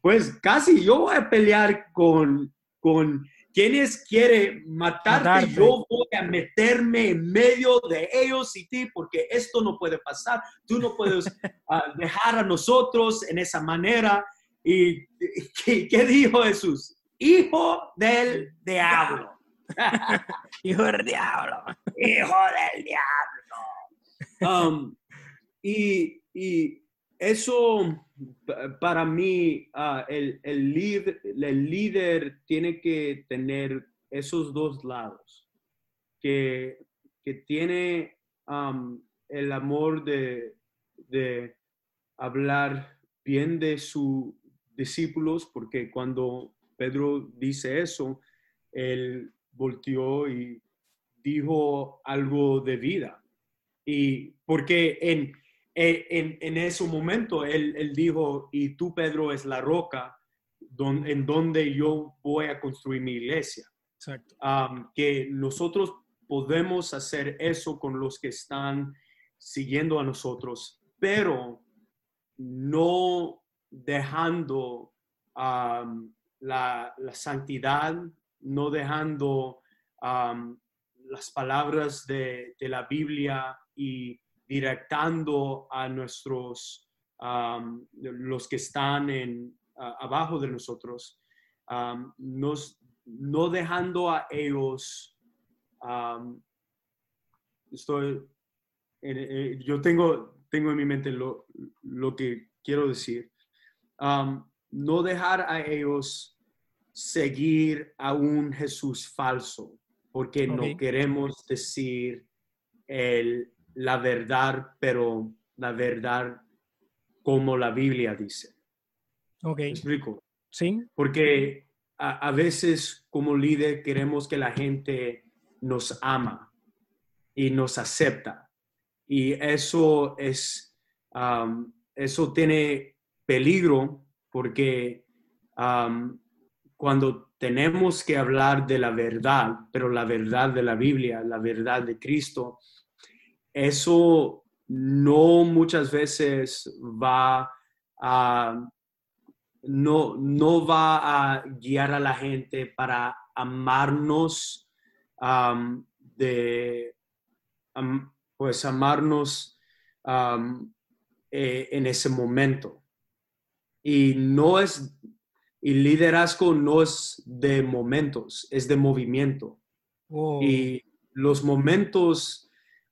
pues casi, yo voy a pelear con, con quienes quieren matarte, yo voy a meterme en medio de ellos y ti, porque esto no puede pasar, tú no puedes ah, dejar a nosotros en esa manera. ¿Y qué dijo Jesús? Hijo del diablo. Hijo del diablo. Hijo del diablo. Um, y, eso, para mí, ah, el, el, líder, el líder tiene que tener esos dos lados, que, que tiene um, el amor de, de hablar bien de sus discípulos, porque cuando Pedro dice eso, él volteó y dijo algo de vida. Y porque en, en, en ese momento él, él, dijo, y tú, Pedro, es la roca en donde yo voy a construir mi iglesia. Exacto. que nosotros podemos hacer eso con los que están siguiendo a nosotros, pero no dejando la, la, santidad no dejando las palabras de, la Biblia y directando a nuestros, los que están en, abajo de nosotros, nos, no dejando a ellos, estoy, yo tengo, tengo en mi mente lo, lo que quiero decir, no dejar a ellos seguir a un Jesús falso, porque no queremos decir el, la verdad, pero la verdad como la Biblia dice. Ok. explico? Sí. Porque a, veces como líder queremos que la gente nos ama y nos acepta. Y eso es, eso tiene peligro porque cuando tenemos que hablar de la verdad, pero la verdad de la Biblia, la verdad de Cristo, eso no muchas veces va a, no, no va a guiar a la gente para amarnos de, pues amarnos eh, en ese momento. Y no es, y liderazgo no es de momentos, es de movimiento. Y los momentos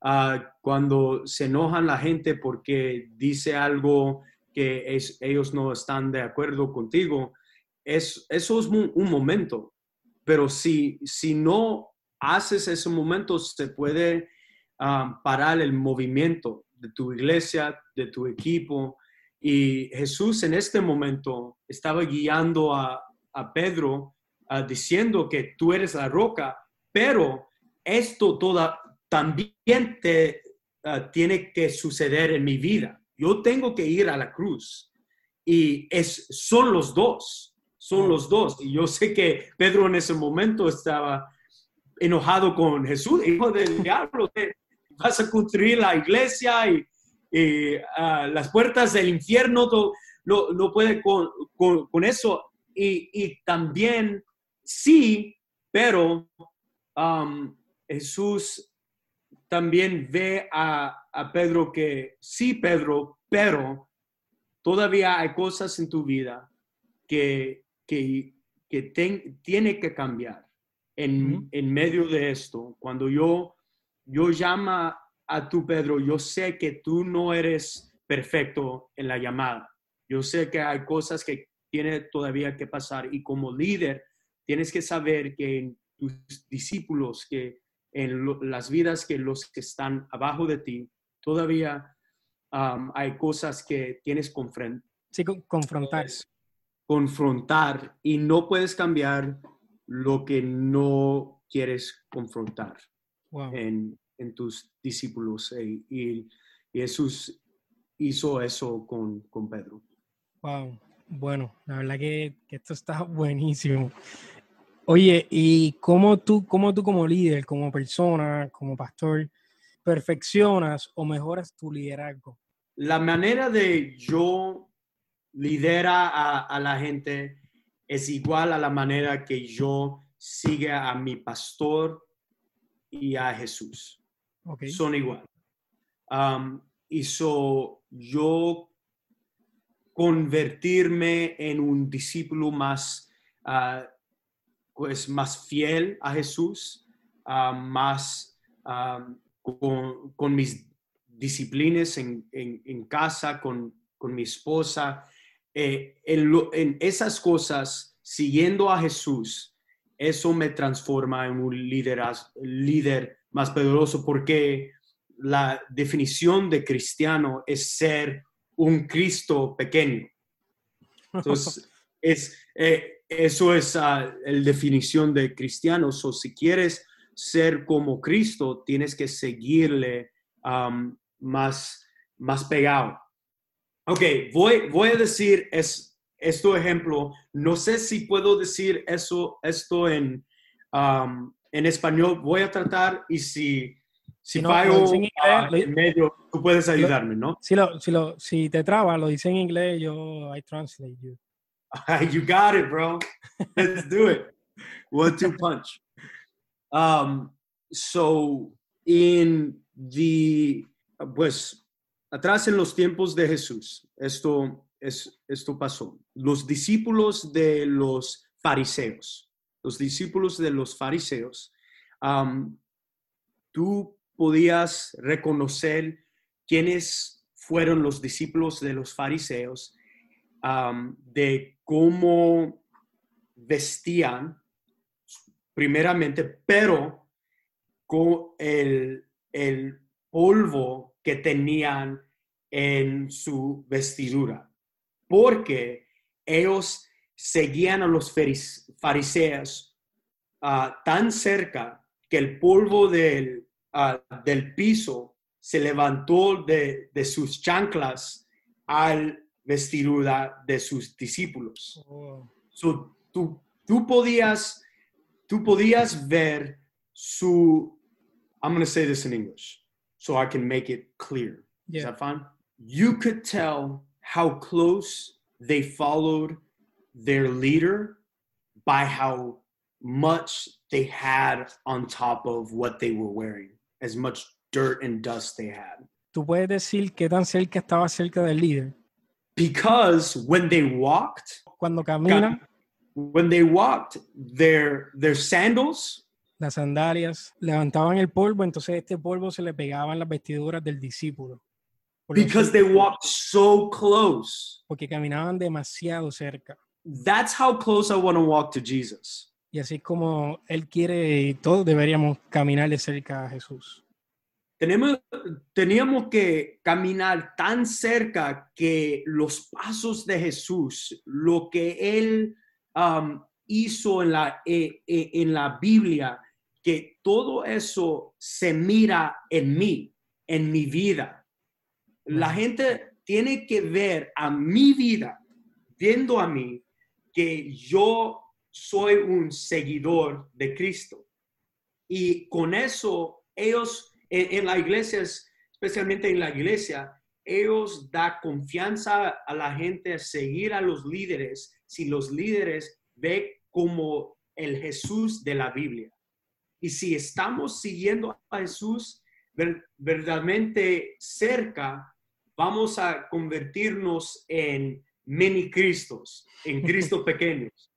Ah, cuando se enojan la gente porque dice algo que es, ellos no están de acuerdo contigo, es, eso es un, momento. Pero si, si no haces ese momento, se puede ah, parar el movimiento de tu iglesia, de tu equipo. Y Jesús en este momento estaba guiando a, Pedro ah, diciendo que tú eres la roca, pero esto toda, también te, ah, tiene que suceder en mi vida. Yo tengo que ir a la cruz y es, son los dos, son los dos. Y yo sé que Pedro en ese momento estaba enojado con Jesús, hijo del diablo, vas a construir la iglesia y, ah, las puertas del infierno, no, no puede con, con, eso. Y, y, también sí, pero um, Jesús también ve a, Pedro que sí, Pedro, pero todavía hay cosas en tu vida que, que, que tiene que cambiar en, en, medio de esto. Cuando yo, yo llama a tu Pedro, yo sé que tú no eres perfecto en la llamada. Yo sé que hay cosas que tiene todavía que pasar y como líder tienes que saber que tus discípulos que en las vidas que los que están abajo de ti, todavía hay cosas que tienes que sí, confrontar. Confrontar y no puedes cambiar lo que no quieres confrontar en, en, tus discípulos. E, y, Jesús hizo eso con, con Pedro. Wow, bueno, la verdad que, que esto está buenísimo. Oye, ¿y cómo tú, cómo tú como líder, como persona, como pastor, perfeccionas o mejoras tu liderazgo? La manera de yo lidera a, la gente es igual a la manera que yo sigue a mi pastor y a Jesús. Son igual. Um, hizo yo convertirme en un discípulo más uh, pues más fiel a Jesús, ah, más ah, con, mis disciplinas en, casa, con, mi esposa. Eh, en, esas cosas, siguiendo a Jesús, eso me transforma en un líder más poderoso porque la definición de cristiano es ser un Cristo pequeño. Entonces, es, eh, eso es la definición de cristianos. O si quieres ser como Cristo, tienes que seguirle más, más pegado. Ok, voy, voy a decir es, esto ejemplo. No sé si puedo decir eso, esto en, en español. Voy a tratar y si, si no, en, medio, tú puedes ayudarme, ¿no? Si, lo, si, lo, si te traba, lo dice en inglés, yo I translate you. you got it, bro. Let's do it. One two punch. Um, so in the pues atrás en los tiempos de Jesús, esto es esto pasó. Los discípulos de los fariseos, los discípulos de los fariseos, tú podías reconocer quiénes fueron los discípulos de los fariseos de cómo vestían, primeramente, pero con el, polvo que tenían en su vestidura, porque ellos seguían a los fariseos ah, tan cerca que el polvo del, ah, del piso se levantó de, de sus chanclas al vestidura de sus discípulos. Oh. tú tú podías, tú podías ver su, I'm going to say this in English so I can make it clear. Is Yeah. that fine? You could tell how close they followed their leader by how much they had on top of what they were wearing, as much dirt and dust they had. Tú puedes decir qué tan cerca estaba cerca del líder. Because when they walked, Cuando caminan, when they walked, their their sandals las sandalias levantaban el polvo, entonces este polvo se le pegaba en las vestiduras del discípulo. Because they walked so close. porque caminaban demasiado cerca. That's how close I want to walk to Jesus. Y así como Él quiere y todos deberíamos caminar de cerca a Jesús. Tenemos, teníamos que caminar tan cerca que los pasos de Jesús, lo que Él um, hizo en la, eh, eh, en la Biblia, que todo eso se mira en mí, en mi vida. La gente tiene que ver a mi vida, viendo a mí, que yo soy un seguidor de Cristo. Y con eso, ellos en, en la iglesia, especialmente en la iglesia, ellos da confianza a la gente a seguir a los líderes si los líderes ven como el Jesús de la Biblia. Y si estamos siguiendo a Jesús ver- verdaderamente cerca, vamos a convertirnos en mini Cristos, en Cristos pequeños.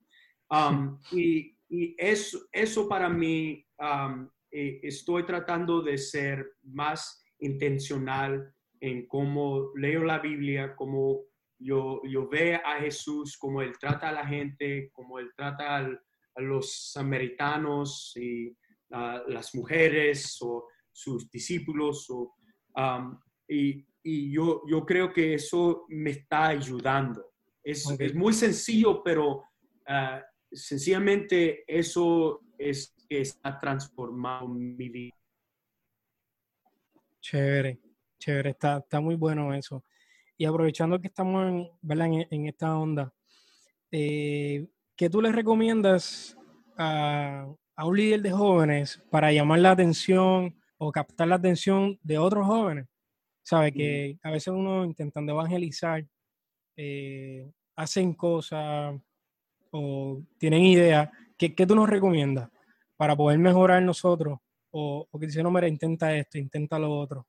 Um, y y eso, eso para mí, um, eh, estoy tratando de ser más intencional en cómo leo la Biblia, cómo yo, yo veo a Jesús, cómo Él trata a la gente, cómo Él trata al- a los samaritanos y a las mujeres o sus discípulos. O, um, y y yo, yo creo que eso me está ayudando. Es, Ok. es muy sencillo, pero ah, sencillamente eso es que está transformando mi vida. Chévere, chévere, está, está muy bueno eso. Y aprovechando que estamos en, ¿verdad? en, en esta onda, eh, ¿qué tú le recomiendas a, a un líder de jóvenes para llamar la atención o captar la atención de otros jóvenes? Sabe que a veces uno intentando evangelizar, eh, hacen cosas o tienen ideas. ¿Qué, qué tú nos recomiendas para poder mejorar nosotros? O, o que dice, no, mira, intenta esto, intenta lo otro.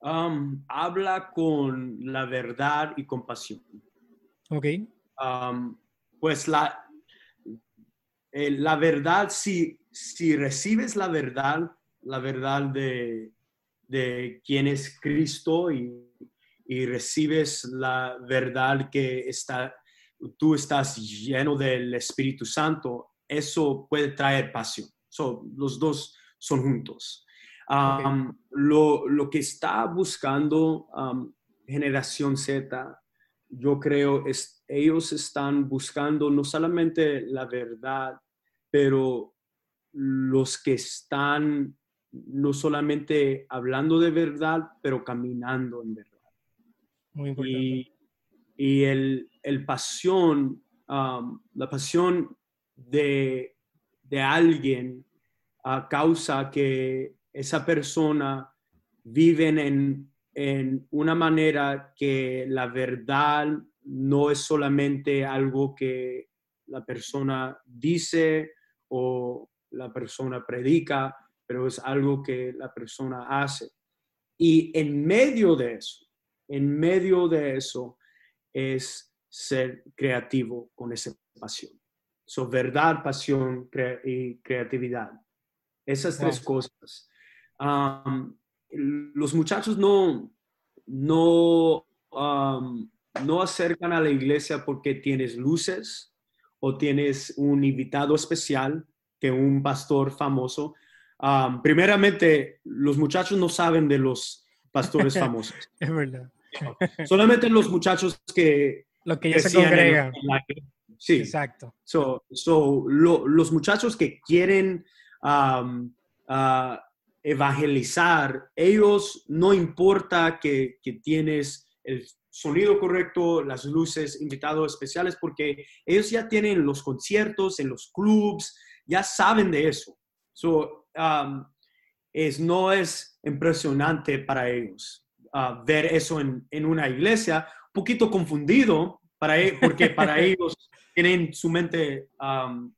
Um, habla con la verdad y compasión. ¿Ok? Um, pues la, eh, la verdad, si, si recibes la verdad, la verdad de, de quién es Cristo y, y recibes la verdad que está, tú estás lleno del Espíritu Santo, eso puede traer pasión. So, los dos son juntos. Um, lo, lo que está buscando um, generación Z, yo creo, es, ellos están buscando no solamente la verdad, pero los que están no solamente hablando de verdad, pero caminando en verdad. Muy importante. Y, y el, el pasión, um, la pasión de, de alguien a causa que esa persona vive en, en una manera que la verdad no es solamente algo que la persona dice o la persona predica, pero es algo que la persona hace. Y en medio de eso, en medio de eso es ser creativo con esa pasión. So, verdad, pasión cre- y creatividad. Esas tres cosas. Um, los muchachos no, no, um, no acercan a la iglesia porque tienes luces o tienes un invitado especial que un pastor famoso. Um, primeramente, los muchachos no saben de los pastores famosos. Es verdad. Solamente los muchachos que Los que ya se congregan. sí, Exacto. So, so, lo- los muchachos que quieren um, ah, evangelizar, ellos no importa que, que tienes el sonido correcto, las luces, invitados especiales, porque ellos ya tienen los conciertos en los clubs, ya saben de eso. So, um, es, no es impresionante para ellos uh, ver eso en, en, una iglesia, un poquito confundido, para, e, porque para ellos tienen su mente um,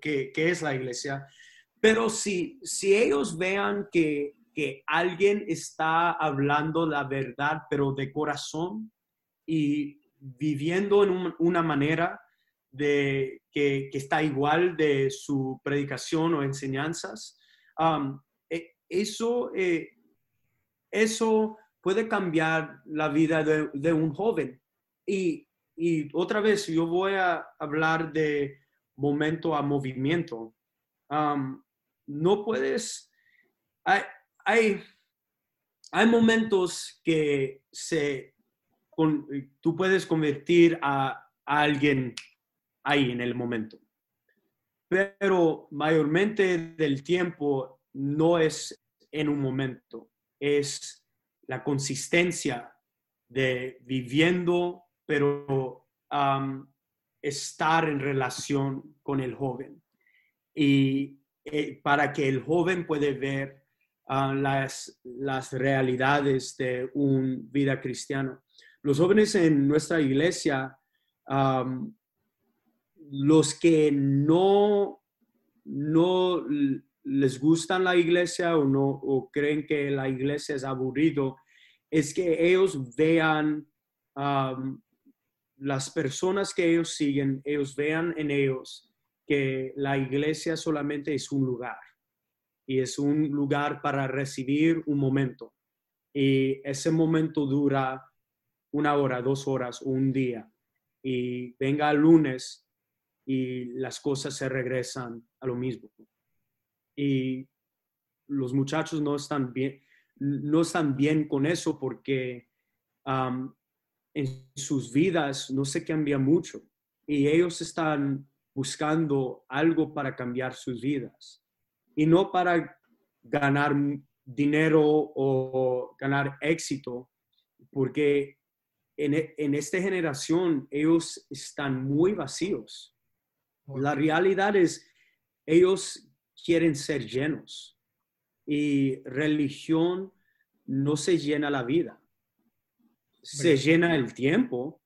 que, que, es la iglesia, pero si, si ellos vean que, que alguien está hablando la verdad, pero de corazón y viviendo en una manera de, que, que, está igual de su predicación o enseñanzas, e, eso, eh, eso puede cambiar la vida de, un joven. Y, otra vez, yo voy a hablar de momento a movimiento. No puedes, hay, hay, hay momentos que se, tú puedes convertir a alguien ahí en el momento. Pero mayormente del tiempo no es en un momento, es la consistencia de viviendo, pero estar en relación con el joven. Y eh, para que el joven puede ver ah, las, las realidades de una vida cristiana. Los jóvenes en nuestra iglesia, los que no, no les gustan la iglesia o, no, o creen que la iglesia es aburrido, es que ellos vean las personas que ellos siguen, ellos vean en ellos que la iglesia solamente es un lugar y es un lugar para recibir un momento. Y ese momento dura una hora, dos horas, un día. Y venga el lunes y las cosas se regresan a lo mismo. Y los muchachos no están bien, no están bien con eso porque en sus vidas no se cambia mucho y ellos están buscando algo para cambiar sus vidas y no para ganar dinero o ganar éxito, porque en, en esta generación ellos están muy vacíos. La realidad es, ellos quieren ser llenos y religión no se llena la vida. Se llena el tiempo,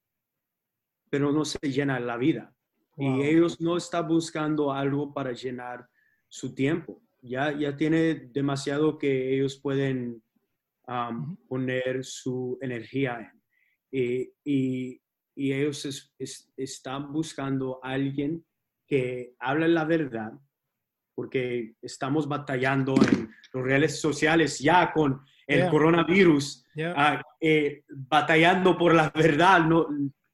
pero no se llena la vida. Y ellos no están buscando algo para llenar su tiempo. Ya, ya tiene demasiado que ellos pueden poner su energía en. Y, y, ellos están buscando a alguien que la verdad, porque estamos batallando en los redes sociales ya con el coronavirus, ah, eh, batallando por la verdad. No,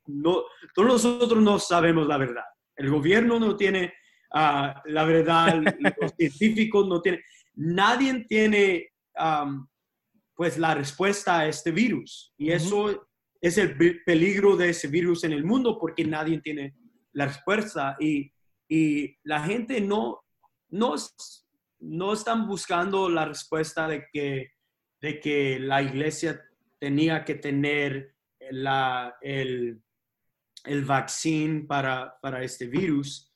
no, todos nosotros no sabemos la verdad. El gobierno no tiene ah, la verdad, los científicos no tienen, nadie tiene pues la respuesta a este virus. Y eso es el peligro de ese virus en el mundo porque nadie tiene la respuesta. Y, y la gente no, no, no están buscando la respuesta de que, de que la iglesia tenía que tener la, el, el vaccín para, para este virus,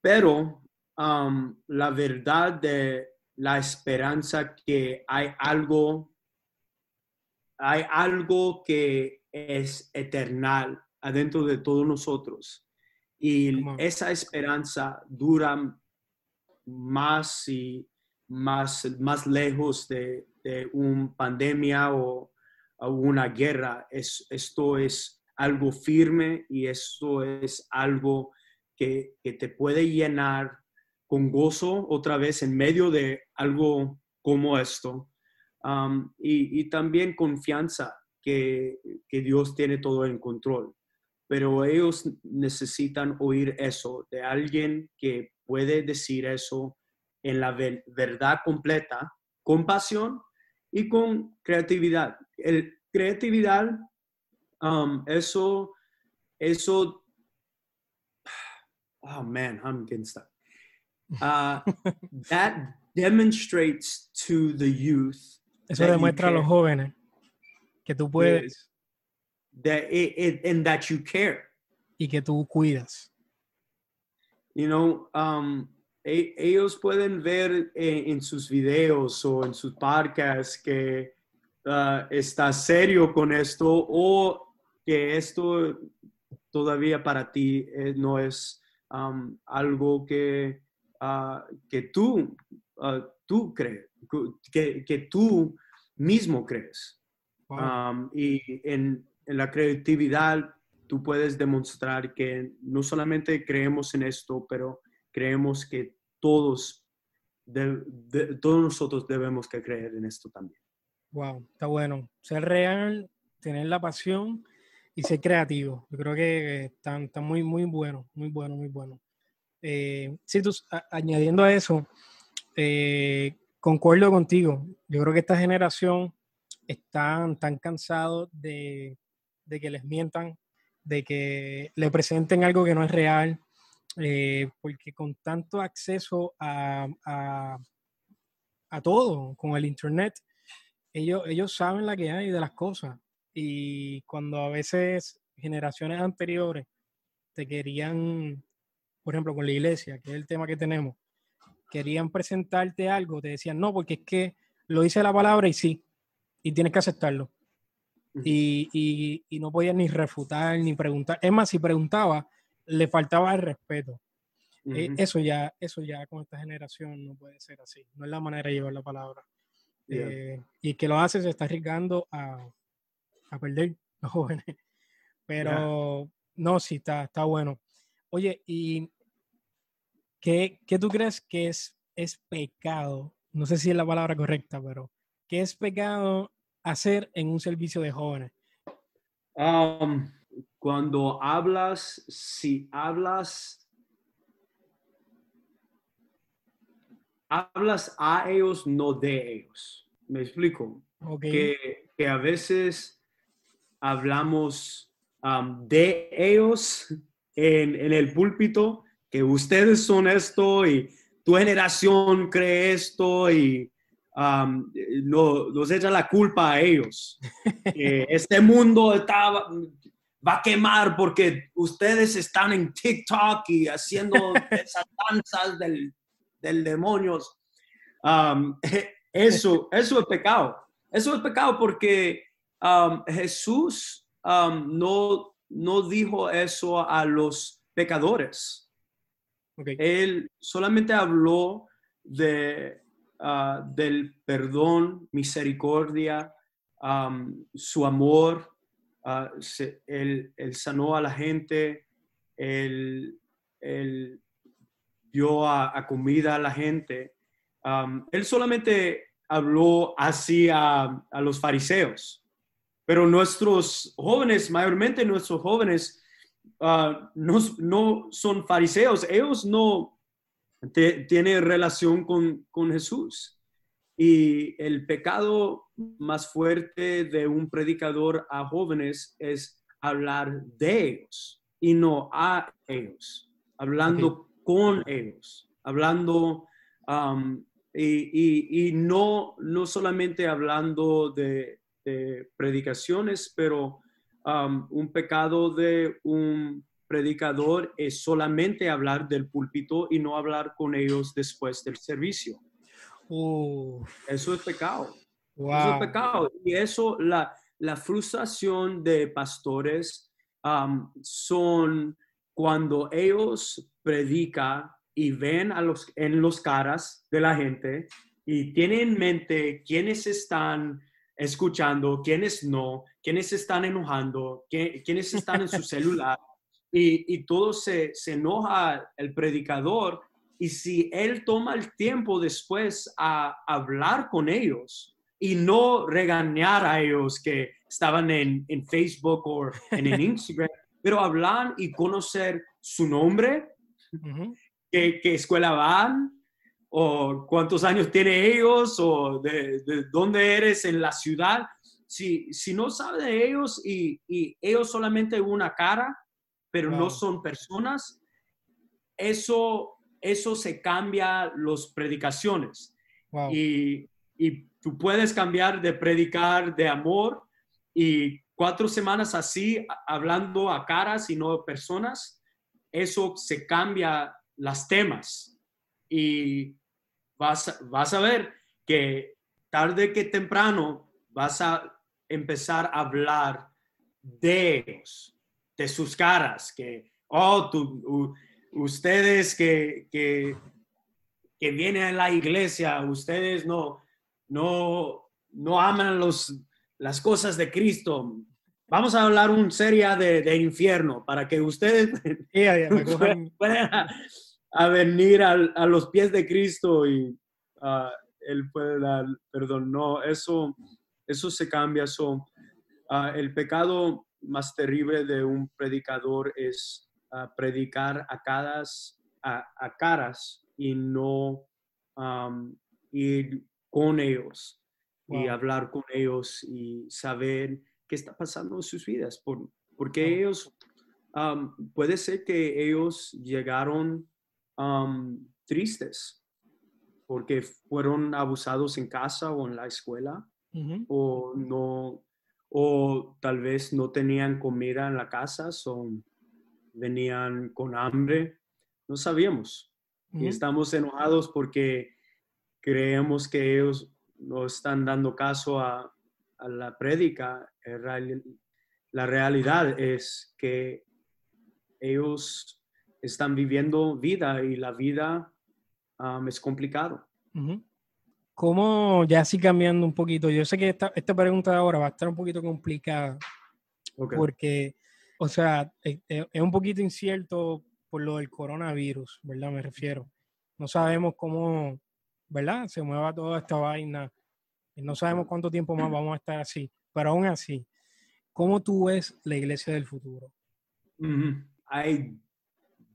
pero um, la verdad de la esperanza que hay algo, hay algo que es eternal adentro de todos nosotros. Y esa esperanza dura más y más, más lejos de, de una pandemia o, o una guerra. Es, esto es algo firme y eso es algo que, te puede llenar con gozo otra vez en medio de algo como esto. Um, y, también confianza que, Dios tiene todo en control. Pero ellos necesitan oír eso de alguien que puede decir eso en la verdad completa, con pasión y con creatividad. El, creatividad um, eso, eso, oh man, I'm getting stuck. Uh, that demonstrates to the youth. Eso demuestra a los jóvenes que tú puedes that it, and that you care. Y que tú cuidas. You know, um, e, ellos pueden ver en, en, sus videos o en sus podcasts que uh, está serio con esto o que esto todavía para ti eh, no es um, algo que, uh, que tú, uh, tú crees, que, que, tú mismo crees. Um, y en, en, la creatividad tú puedes demostrar que no solamente creemos en esto, pero creemos que todos, todos nosotros debemos que creer en esto también. Wow, está bueno. Ser real, tener la pasión y ser creativo. Yo creo que está, está muy, muy bueno, muy bueno, muy bueno. Eh, sí, tú, añadiendo a eso, eh, concuerdo contigo. Yo creo que esta generación están tan cansados de, de, que les mientan, de que le presenten algo que no es real, eh, porque con tanto acceso a, a, todo, con el Internet, ellos, ellos saben la que hay de las cosas. Y cuando a veces generaciones anteriores te querían, por ejemplo, con la iglesia, que es el tema que tenemos, querían presentarte algo, te decían, no, porque es que lo dice la palabra y sí, y tienes que aceptarlo. Y, y, y, no podías ni refutar ni preguntar. Es más, si preguntaba, le faltaba el respeto. Eh, eso, ya, eso ya con esta generación no puede ser así. No es la manera de llevar la palabra. Eh, y el que lo hace se está arriesgando a, a perder los jóvenes. Pero no, sí, está, está bueno. Oye, ¿y qué, qué tú crees que es, es pecado? No sé si es la palabra correcta, pero ¿qué es pecado hacer en un servicio de jóvenes? Um, cuando hablas, si hablas, hablas a ellos, no de ellos. ¿Me explico? Que, que a veces hablamos um, de ellos en, en, el púlpito, que ustedes son esto y tu generación cree esto y um, no, nos echa la culpa a ellos. este mundo estaba, va a quemar porque ustedes están en TikTok y haciendo esas danzas del, del demonios. Um, eso, eso es pecado. Eso es pecado porque um, Jesús no, no dijo eso a los pecadores. Él solamente habló de, uh, del perdón, misericordia, su amor. Uh, él, sanó a la gente, él, dio a, comida a la gente. él solamente habló así a, los fariseos. Pero nuestros jóvenes, mayormente nuestros jóvenes, no, no, son fariseos, ellos no tienen relación con, con Jesús. Y el pecado más fuerte de un predicador a jóvenes es hablar de ellos y no a ellos, hablando con ellos, hablando um, y, y, y, no, no solamente hablando de, de predicaciones, pero um, un pecado de un predicador es solamente hablar del púlpito y no hablar con ellos después del servicio. Eso es pecado. Eso es pecado. Y eso, la, la frustración de pastores um, son cuando ellos predican y ven a los, en los caras de la gente y tienen en mente quiénes están escuchando, quiénes no, quiénes están enojando, quiénes están en su celular. Y, y todo se, se enoja el predicador. Y si él toma el tiempo después a hablar con ellos y no regañar a ellos que estaban en, en Facebook o en, Instagram, pero hablar y conocer su nombre, qué, qué escuela van, o cuántos años tiene ellos o de, dónde eres en la ciudad. Si, si no sabe de ellos y, y ellos solamente una cara, pero no son personas, eso, eso se cambia las predicaciones. Y, y tú puedes cambiar de predicar de amor y cuatro semanas así, hablando a caras y no personas, eso se cambia las temas. Y vas, vas a ver que tarde que temprano vas a empezar a hablar de ellos, de sus caras, que, oh, tú, ustedes que, que, que, vienen a la iglesia, ustedes no, no, no aman los, las cosas de Cristo. Vamos a hablar un serie de, de infierno para que ustedes puedan a venir a, a, los pies de Cristo y uh, Él puede dar perdón. No, eso, eso se cambia. So, uh, el pecado más terrible de un predicador es uh, predicar a, caras, a, a, caras y no um, ir con ellos y hablar con ellos y saber qué está pasando en sus vidas. Por, porque ellos, um, puede ser que ellos llegaron um, tristes porque fueron abusados en casa o en la escuela o no o tal vez no tenían comida en la casa o venían con hambre no sabíamos y estamos enojados porque creemos que ellos no están dando caso a, la prédica. La realidad es que ellos están viviendo vida y la vida es complicado. ¿Cómo, ya así cambiando un poquito, yo sé que esta, esta pregunta de ahora va a estar un poquito complicada, porque, o sea, es, es, un poquito incierto por lo del coronavirus, ¿verdad? Me refiero. No sabemos cómo, ¿verdad? Se mueva toda esta vaina. No sabemos cuánto tiempo más vamos a estar así, pero aún así, ¿cómo tú ves la iglesia del futuro? Hay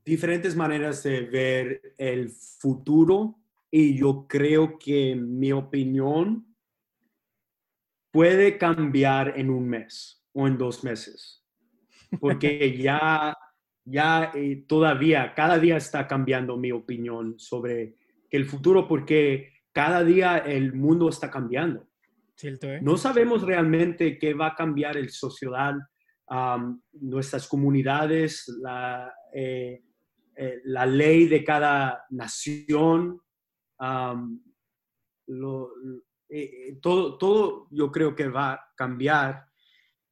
diferentes maneras de ver el futuro y yo creo que mi opinión puede cambiar en un mes o en dos meses, porque ya, ya eh, todavía, cada día está cambiando mi opinión sobre el futuro porque cada día el mundo está cambiando. ¿eh? No sabemos realmente qué va a cambiar el sociedad, nuestras comunidades, la, eh, eh, la, ley de cada nación. Todo, todo yo creo que va a cambiar.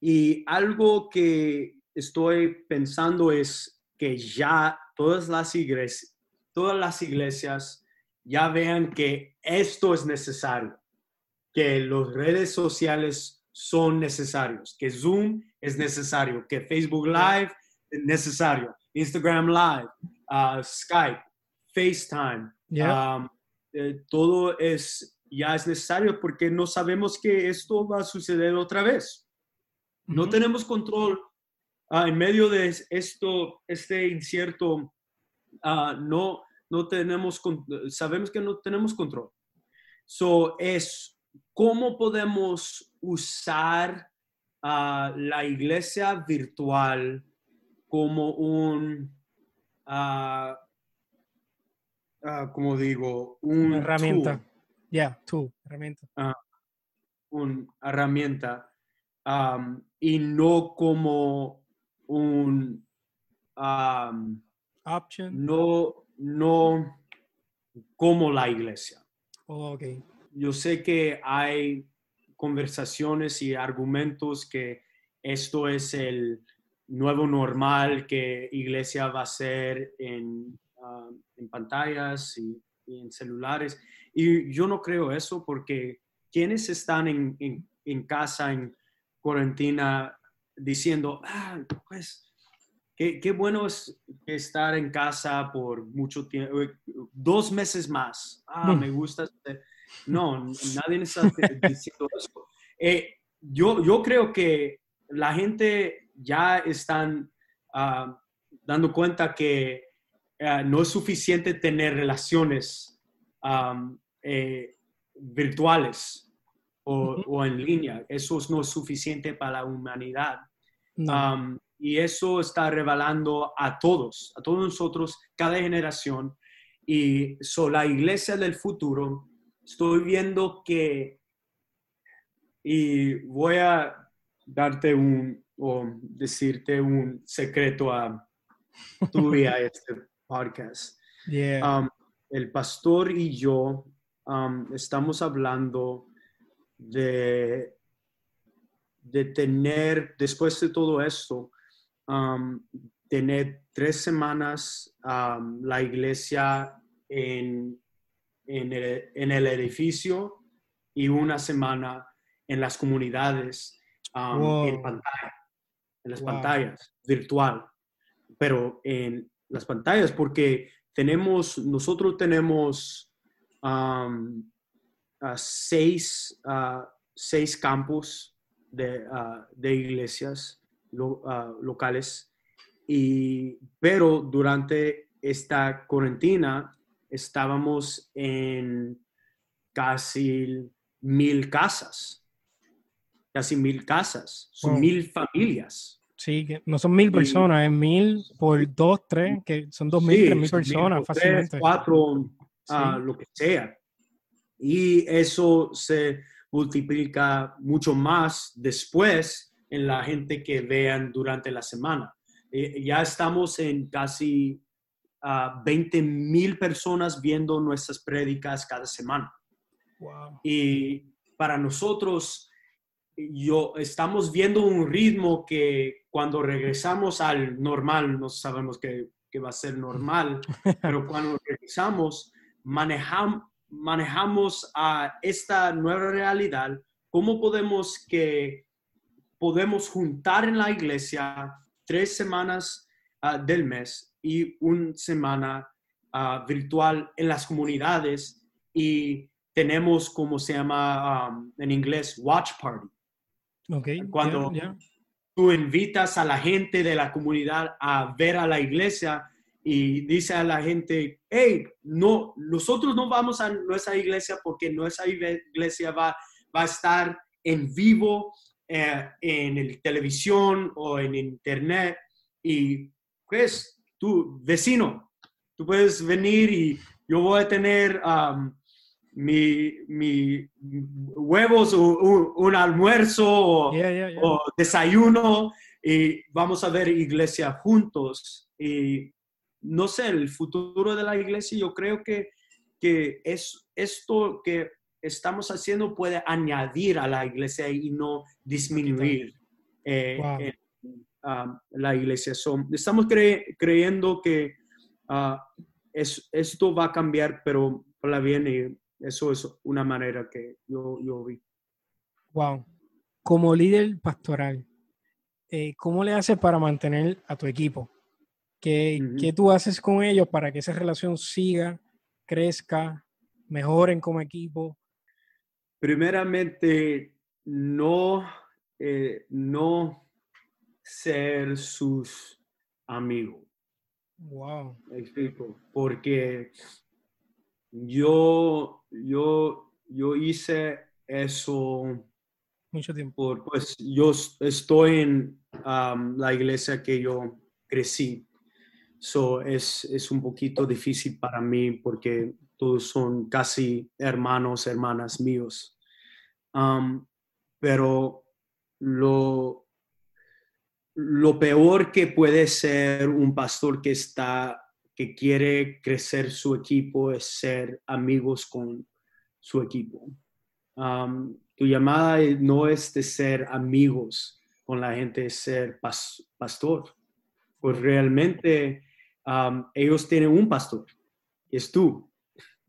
Y algo que estoy pensando es que ya todas las iglesias, todas las iglesias ya vean que esto es necesario, que las redes sociales son necesarios, que Zoom es necesario, que Facebook Live es necesario, Instagram Live, uh, Skype, FaceTime, um, eh, todo es ya es necesario porque no sabemos que esto va a suceder otra vez. No tenemos control uh, en medio de esto, este incierto, uh, no, no tenemos, sabemos que no tenemos control. So, es cómo podemos usar a la iglesia virtual como un, uh, como digo, una herramienta. Ya, tú, herramienta. una herramienta y no como un um, option. No, no como la iglesia. Oh, okay. Yo sé que hay conversaciones y argumentos que esto es el nuevo normal que iglesia va a ser en, ah, en pantallas y, en celulares. Y yo no creo eso porque quienes están en, en, en casa en cuarentena diciendo, ah, pues Qué, bueno es estar en casa por mucho tiempo, dos meses más. Ah, me gusta. Este, no, nadie está diciendo eso. Eh, yo, yo creo que la gente ya están ah, dando cuenta que ah, no es suficiente tener relaciones eh, virtuales o, o, en línea. Eso no es suficiente para la humanidad. No y eso está revelando a todos, a todos nosotros, cada generación. Y so, la iglesia del futuro, estoy viendo que, y voy a darte un o decirte un secreto a tú y a este podcast. Um, el pastor y yo um, estamos hablando de, de tener, después de todo esto, um, tener tres semanas la iglesia en, en, el, edificio y una semana en las comunidades, en pantalla, en las pantallas, virtual, pero en las pantallas, porque tenemos, nosotros tenemos seis, seis campos de, de iglesias locales, y, pero durante esta cuarentena estábamos en casi mil casas, casi mil casas, son mil familias. Sí, que no son mil personas, es mil por dos, tres, que son dos mil, tres mil personas fácilmente. cuatro, ah, lo que sea. Y eso se multiplica mucho más después en la gente que vean durante la semana. Eh, ya estamos en casi 20 mil personas viendo nuestras prédicas cada semana. Y para nosotros, yo, estamos viendo un ritmo que cuando regresamos al normal, no sabemos que, que va a ser normal, pero cuando regresamos, manejamos, manejamos a esta nueva realidad, cómo podemos que podemos juntar en la iglesia tres semanas ah, del mes y una semana ah, virtual en las comunidades y tenemos como se llama um, en inglés watch party. Okay, Cuando tú invitas a la gente de la comunidad a ver a la iglesia y dice a la gente, hey, no, nosotros no vamos a nuestra iglesia porque nuestra iglesia va, va a estar en vivo eh, en el televisión o en internet y pues tú, vecino, tú puedes venir y yo voy a tener um, mi, mi, huevos o un, almuerzo o, desayuno y vamos a ver iglesia juntos. Y no sé, el futuro de la iglesia, yo creo que, que es esto que estamos haciendo puede añadir a la iglesia y no disminuir. Eh, la iglesia. estamos creyendo que ah, es, esto va a cambiar, pero para bien eso es una manera que yo, yo vi. Wow. Como líder pastoral, eh, ¿cómo le haces para mantener a tu equipo? ¿Qué, ¿Qué, tú haces con ellos para que esa relación siga, crezca, mejoren como equipo? Primeramente, no, eh, no ser sus amigos. Wow. explico. Porque yo, yo, yo hice eso. Mucho tiempo. pues yo estoy en um, la iglesia que yo crecí. So es, es un poquito difícil para mí porque todos son casi hermanos, hermanas míos. Um, pero lo, lo peor que puede ser un pastor que está que quiere crecer su equipo es ser amigos con su equipo. tu llamada no es de ser amigos con la gente, es ser pastor. Pues realmente ellos tienen un pastor, y es tú.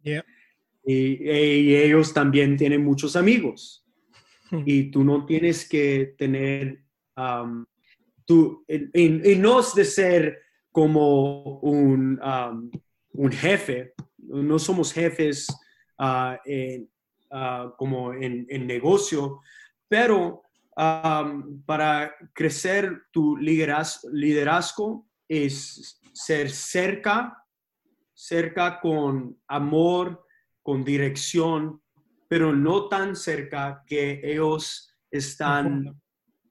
Y, ellos también tienen muchos amigos. y tú no tienes que tener tú, y, no es de ser como un, um, un jefe, no somos jefes uh, uh, como en, en, negocio, pero um, para crecer tu liderazgo, liderazgo es ser cerca, cerca con amor, con dirección, pero no tan cerca que ellos están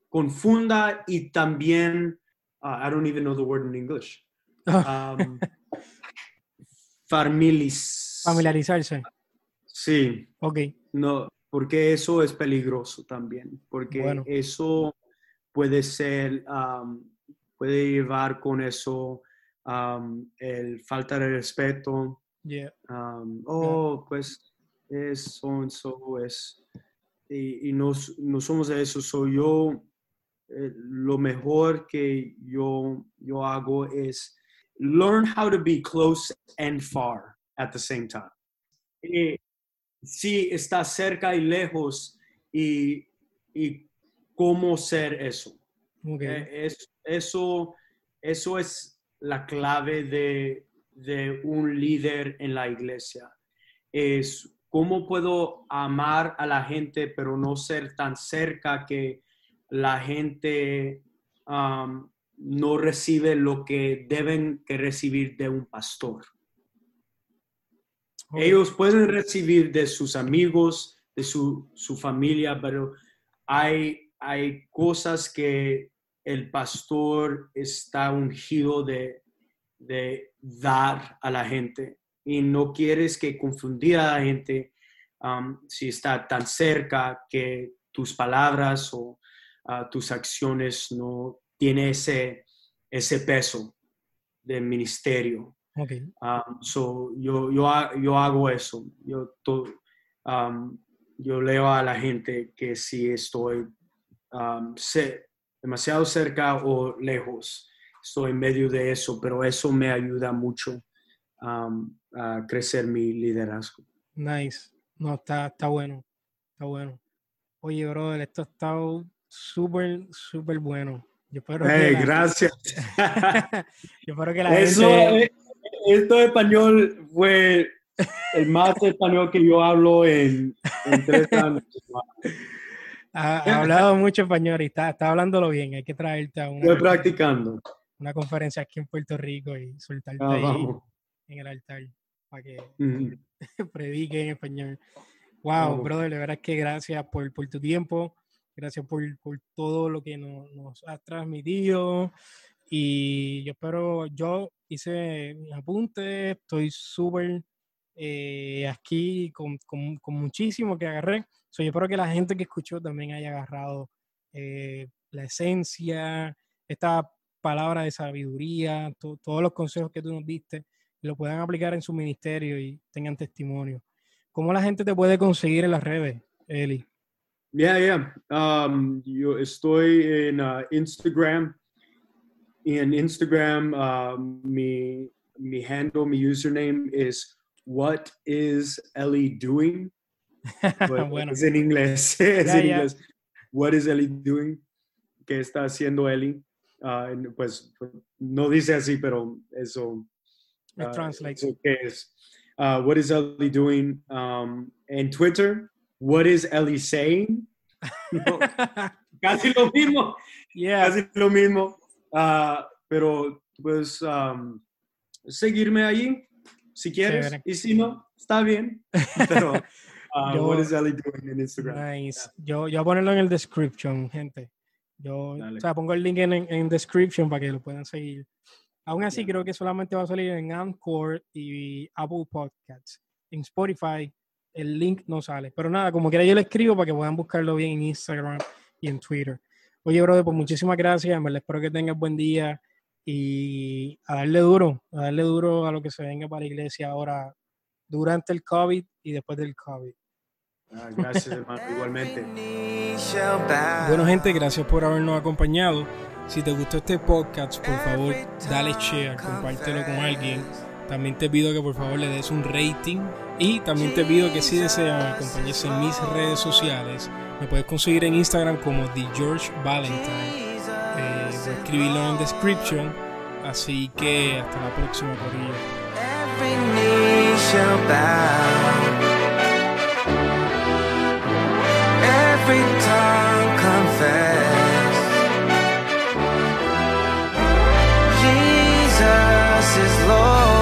confunda y también, uh, I don't even know the word in English, um, familiarizarse. Sí. Ok. No, porque eso es peligroso también, porque eso puede ser, puede llevar con eso el falta de respeto. oh, pues es so, es. Y, y no, no, somos eso. Soy yo. Eh, lo mejor que yo, yo hago es learn how to be close and far at the same time. Y, sí, está cerca y lejos y, y cómo ser eso. Eh, es, eso. Eso es la clave de, de un líder en la iglesia. Es cómo puedo amar a la gente, pero no ser tan cerca que la gente um, no recibe lo que deben que recibir de un pastor. Ellos pueden recibir de sus amigos, de su, su familia, pero hay, hay cosas que el pastor está ungido de, de dar a la gente y no quieres que confundir a la gente um, si está tan cerca que tus palabras o uh, tus acciones no tiene ese, ese peso del ministerio. Okay. Um, so yo, yo, yo, hago eso. Yo, um, yo leo a la gente que si estoy demasiado cerca o lejos, estoy en medio de eso, pero eso me ayuda mucho um, a crecer mi liderazgo. Nice. No, está, está bueno. Está bueno. Oye, brother, esto ha estado súper, súper bueno. Yo espero hey, gracias. Yo espero que la Eso, gente... Esto de español fue el más español que yo hablo en, en tres años. ha, hablado mucho español y está, está hablándolo bien. Hay que traerte a una, Estoy practicando. una conferencia aquí en Puerto Rico y soltarte ah, ahí en el altar para que predique en español. Wow, brother, de verdad que gracias por, por tu tiempo, gracias por, por todo lo que nos, nos has transmitido. Y yo espero, yo hice mis apuntes, estoy súper eh, aquí con, con, muchísimo que agarré. So, yo espero que la gente que escuchó también haya agarrado eh, la esencia, esta palabra de sabiduría, todos los consejos que tú nos diste, lo puedan aplicar en su ministerio y tengan testimonio. ¿Cómo la gente te puede conseguir en las redes, Eli? Yeah, yeah. Um, yo estoy en uh, Instagram. En Instagram, uh, mi, mi handle, mi username is What is Ellie doing? bueno. Es en inglés. es en inglés. What is Ellie doing? ¿Qué está haciendo Ellie? Uh, pues no dice así, pero eso. It uh, translates. Eso que es. Uh, what is Ellie doing? Um, en Twitter, what is Ellie saying? No, casi lo mismo. Yeah. Casi lo mismo. Uh, pero pues um, seguirme allí si quieres, y si no, está bien. Pero, uh, yo, what is Ellie doing en Instagram? Nice. Yo, yo voy a ponerlo en el description, gente. Yo, o sea, pongo el link en, en description para que lo puedan seguir. Aún así, creo que solamente va a salir en Anchor y Apple Podcasts. En Spotify, el link no sale. Pero nada, como quiera, yo le escribo para que puedan buscarlo bien en Instagram y en Twitter. Oye, brother, pues muchísimas gracias. Me espero que tengas buen día y a darle duro, a darle duro a lo que se venga para la iglesia ahora durante el COVID y después del COVID. Ah, gracias, hermano, igualmente. Bueno, gente, gracias por habernos acompañado. Si te gustó este podcast, por favor, dale share, compártelo con alguien. También te pido que por favor le des un rating. Y también te pido que si desean acompañarse en mis redes sociales, me puedes conseguir en Instagram como The George Valentine. Eh, voy a escribirlo en description. Así que hasta la próxima, Corillo. Jesus is Lord.